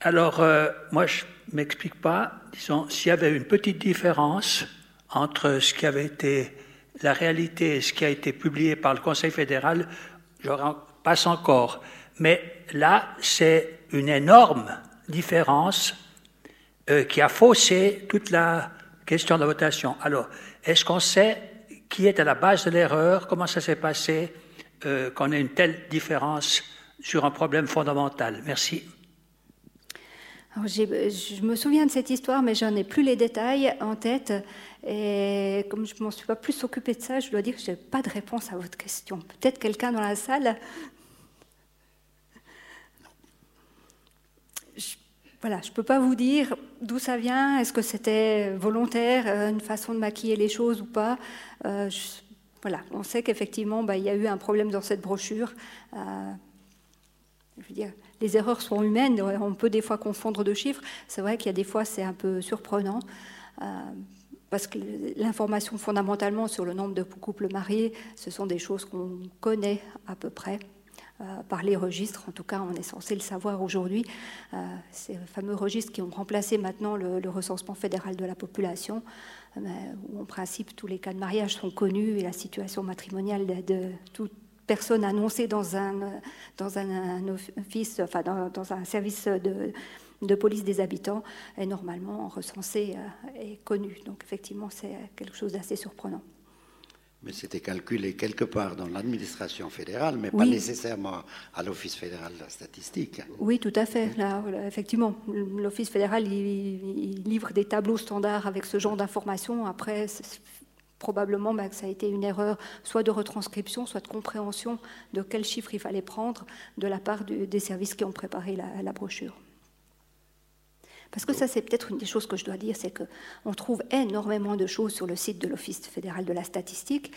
Alors, euh, moi, je ne m'explique pas, disons, s'il y avait une petite différence entre ce qui avait été la réalité et ce qui a été publié par le Conseil fédéral, je passe encore. Mais là, c'est une énorme différence euh, qui a faussé toute la question de la votation. Alors, est-ce qu'on sait qui est à la base de l'erreur? Comment ça s'est passé? Euh, qu'on ait une telle différence sur un problème fondamental Merci. je me souviens de cette histoire, mais j'en ai plus les détails en tête. Et comme je ne m'en suis pas plus occupée de ça, je dois dire que je n'ai pas de réponse à votre question. Peut-être quelqu'un dans la salle Voilà, je ne peux pas vous dire d'où ça vient, est-ce que c'était volontaire, euh, une façon de maquiller les choses ou pas. Euh, voilà, on sait qu'effectivement, bah, il y a eu un problème dans cette brochure. Euh, je veux dire, les erreurs sont humaines, on peut des fois confondre deux chiffres. C'est vrai qu'il y a des fois, c'est un peu surprenant. parce que l'information fondamentalement sur le nombre de couples mariés, ce sont des choses qu'on connaît à peu près. Euh, par les registres. En tout cas, on est censé le savoir aujourd'hui. Euh, ces fameux registres qui ont remplacé maintenant le, recensement fédéral de la population, euh, où en principe tous les cas de mariage sont connus et la situation matrimoniale de, toute personne annoncée dans un, service de, police des habitants est normalement recensée et connue. Donc effectivement, c'est quelque chose d'assez surprenant. Mais c'était calculé quelque part dans l'administration fédérale, mais pas nécessairement à l'Office fédéral de la statistique. Oui, tout à fait. Là, effectivement, l'Office fédéral il, livre des tableaux standards avec ce genre d'informations. Après, probablement bah, que ça a été une erreur, soit de retranscription, soit de compréhension de quel chiffre il fallait prendre de la part des services qui ont préparé la brochure. Parce que ça, c'est peut-être une des choses que je dois dire, c'est qu'on trouve énormément de choses sur le site de l'Office fédéral de la statistique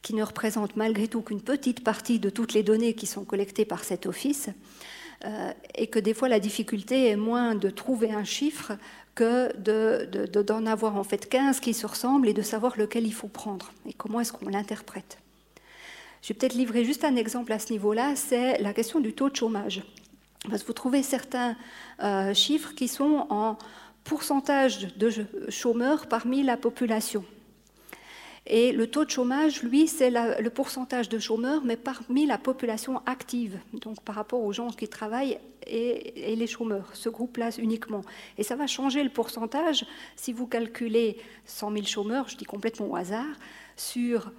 qui ne représentent malgré tout qu'une petite partie de toutes les données qui sont collectées par cet office, euh, et que des fois la difficulté est moins de trouver un chiffre que d'en de, avoir en fait 15 qui se ressemblent et de savoir lequel il faut prendre et comment est-ce qu'on l'interprète. Je vais peut-être livrer juste un exemple à ce niveau-là, c'est la question du taux de chômage. Parce que vous trouvez certains euh, chiffres qui sont en pourcentage de chômeurs parmi la population. Et le taux de chômage, lui, c'est le pourcentage de chômeurs, mais parmi la population active, donc par rapport aux gens qui travaillent et, et les chômeurs, ce groupe-là uniquement. Et ça va changer le pourcentage si vous calculez 100 000 chômeurs, je dis complètement au hasard, sur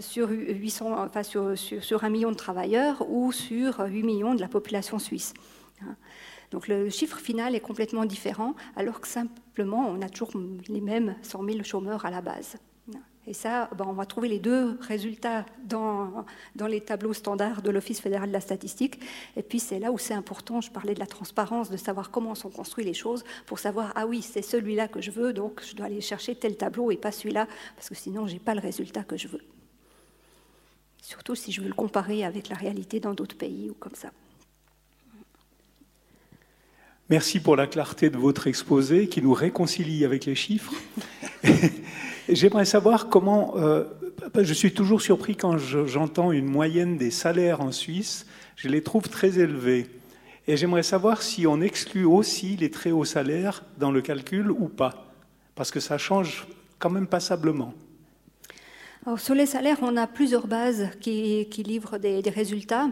sur, 800, enfin sur, sur, un million de travailleurs ou sur 8 millions de la population suisse. Hein. Donc le chiffre final est complètement différent, alors que simplement on a toujours les mêmes 100 000 chômeurs à la base. Et ça, ben, on va trouver les deux résultats dans, les tableaux standards de l'Office fédéral de la statistique. Et puis c'est là où c'est important, je parlais de la transparence, de savoir comment sont construites les choses, pour savoir, ah oui, c'est celui-là que je veux, donc je dois aller chercher tel tableau et pas celui-là, parce que sinon, je n'ai pas le résultat que je veux. Surtout si je veux le comparer avec la réalité dans d'autres pays ou comme ça. Merci pour la clarté de votre exposé qui nous réconcilie avec les chiffres. <laughs> J'aimerais savoir comment, euh, Je suis toujours surpris quand j'entends une moyenne des salaires en Suisse. Je les trouve très élevés. Et j'aimerais savoir si on exclut aussi les très hauts salaires dans le calcul ou pas. Parce que ça change quand même passablement. Alors, sur les salaires, on a plusieurs bases qui, livrent des, résultats.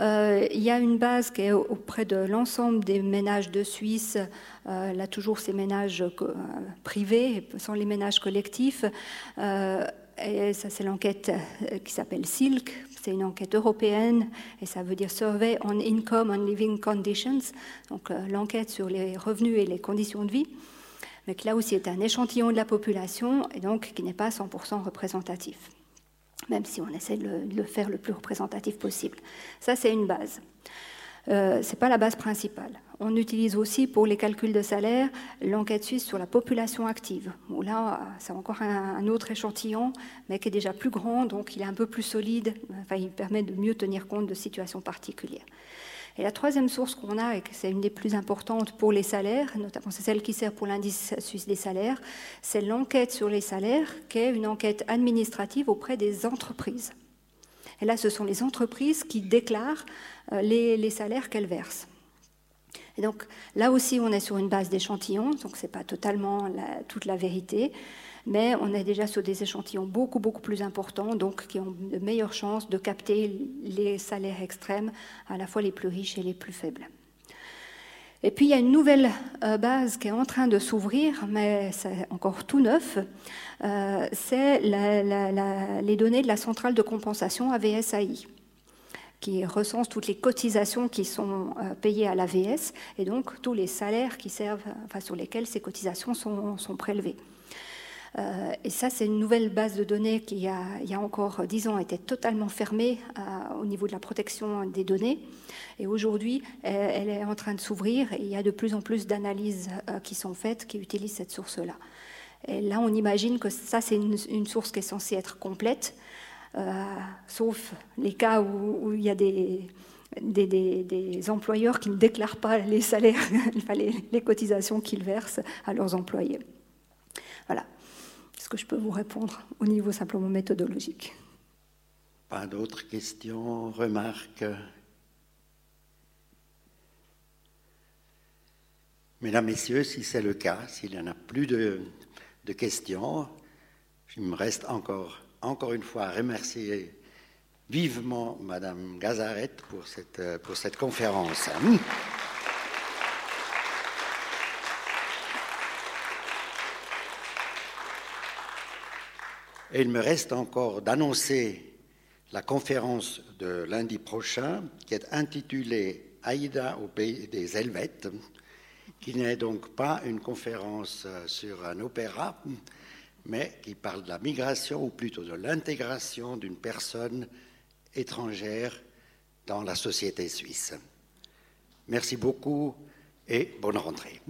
Euh, il y a une base qui est auprès de l'ensemble des ménages de Suisse. Euh, là, toujours ces ménages euh, privés, sans les ménages collectifs. et ça, c'est l'enquête qui s'appelle SILC. C'est une enquête européenne et ça veut dire Survey on Income and Living Conditions. Donc, l'enquête sur les revenus et les conditions de vie mais qui là aussi est un échantillon de la population et donc qui n'est pas 100% représentatif, même si on essaie de le, faire le plus représentatif possible. Ça, c'est une base. Euh, ce n'est pas la base principale. On utilise aussi pour les calculs de salaire l'enquête suisse sur la population active, où là, c'est encore un, un, autre échantillon, mais qui est déjà plus grand, donc il est un peu plus solide, enfin, il permet de mieux tenir compte de situations particulières. Et la troisième source qu'on a, et que c'est une des plus importantes pour les salaires, notamment c'est celle qui sert pour l'indice suisse des salaires, c'est l'enquête sur les salaires, qui est une enquête administrative auprès des entreprises. Et là, ce sont les entreprises qui déclarent euh, les, salaires qu'elles versent. Et donc là aussi, on est sur une base d'échantillons, donc ce n'est pas totalement toute la vérité mais on est déjà sur des échantillons beaucoup, beaucoup plus importants, donc qui ont de meilleures chances de capter les salaires extrêmes, à la fois les plus riches et les plus faibles. Et puis il y a une nouvelle euh, base qui est en train de s'ouvrir, mais c'est encore tout neuf. Euh, c'est les données de la centrale de compensation AVSAI qui recense toutes les cotisations qui sont euh, payées à l'AVS et donc tous les salaires qui servent, enfin, sur lesquels ces cotisations sont prélevées. Euh, et ça, c'est une nouvelle base de données qui, il y a encore dix ans, était totalement fermée euh, au niveau de la protection des données. Et aujourd'hui, elle, est en train de s'ouvrir et il y a de plus en plus d'analyses euh, qui sont faites qui utilisent cette source-là. Et là, on imagine que ça, c'est une, source qui est censée être complète, sauf les cas où, il y a des, employeurs qui ne déclarent pas les salaires, <laughs> les cotisations qu'ils versent à leurs employés. Je peux vous répondre au niveau simplement méthodologique. Pas d'autres questions, remarques? Mesdames, Messieurs, si c'est le cas, s'il n'y en a plus de, questions, il me reste encore, encore une fois à remercier vivement Madame Gazaret pour cette, pour cette conférence. Et il me reste encore d'annoncer la conférence de lundi prochain qui est intitulée Aïda au pays des Helvètes, qui n'est donc pas une conférence sur un opéra, mais qui parle de la migration ou plutôt de l'intégration d'une personne étrangère dans la société suisse. Merci beaucoup et bonne rentrée.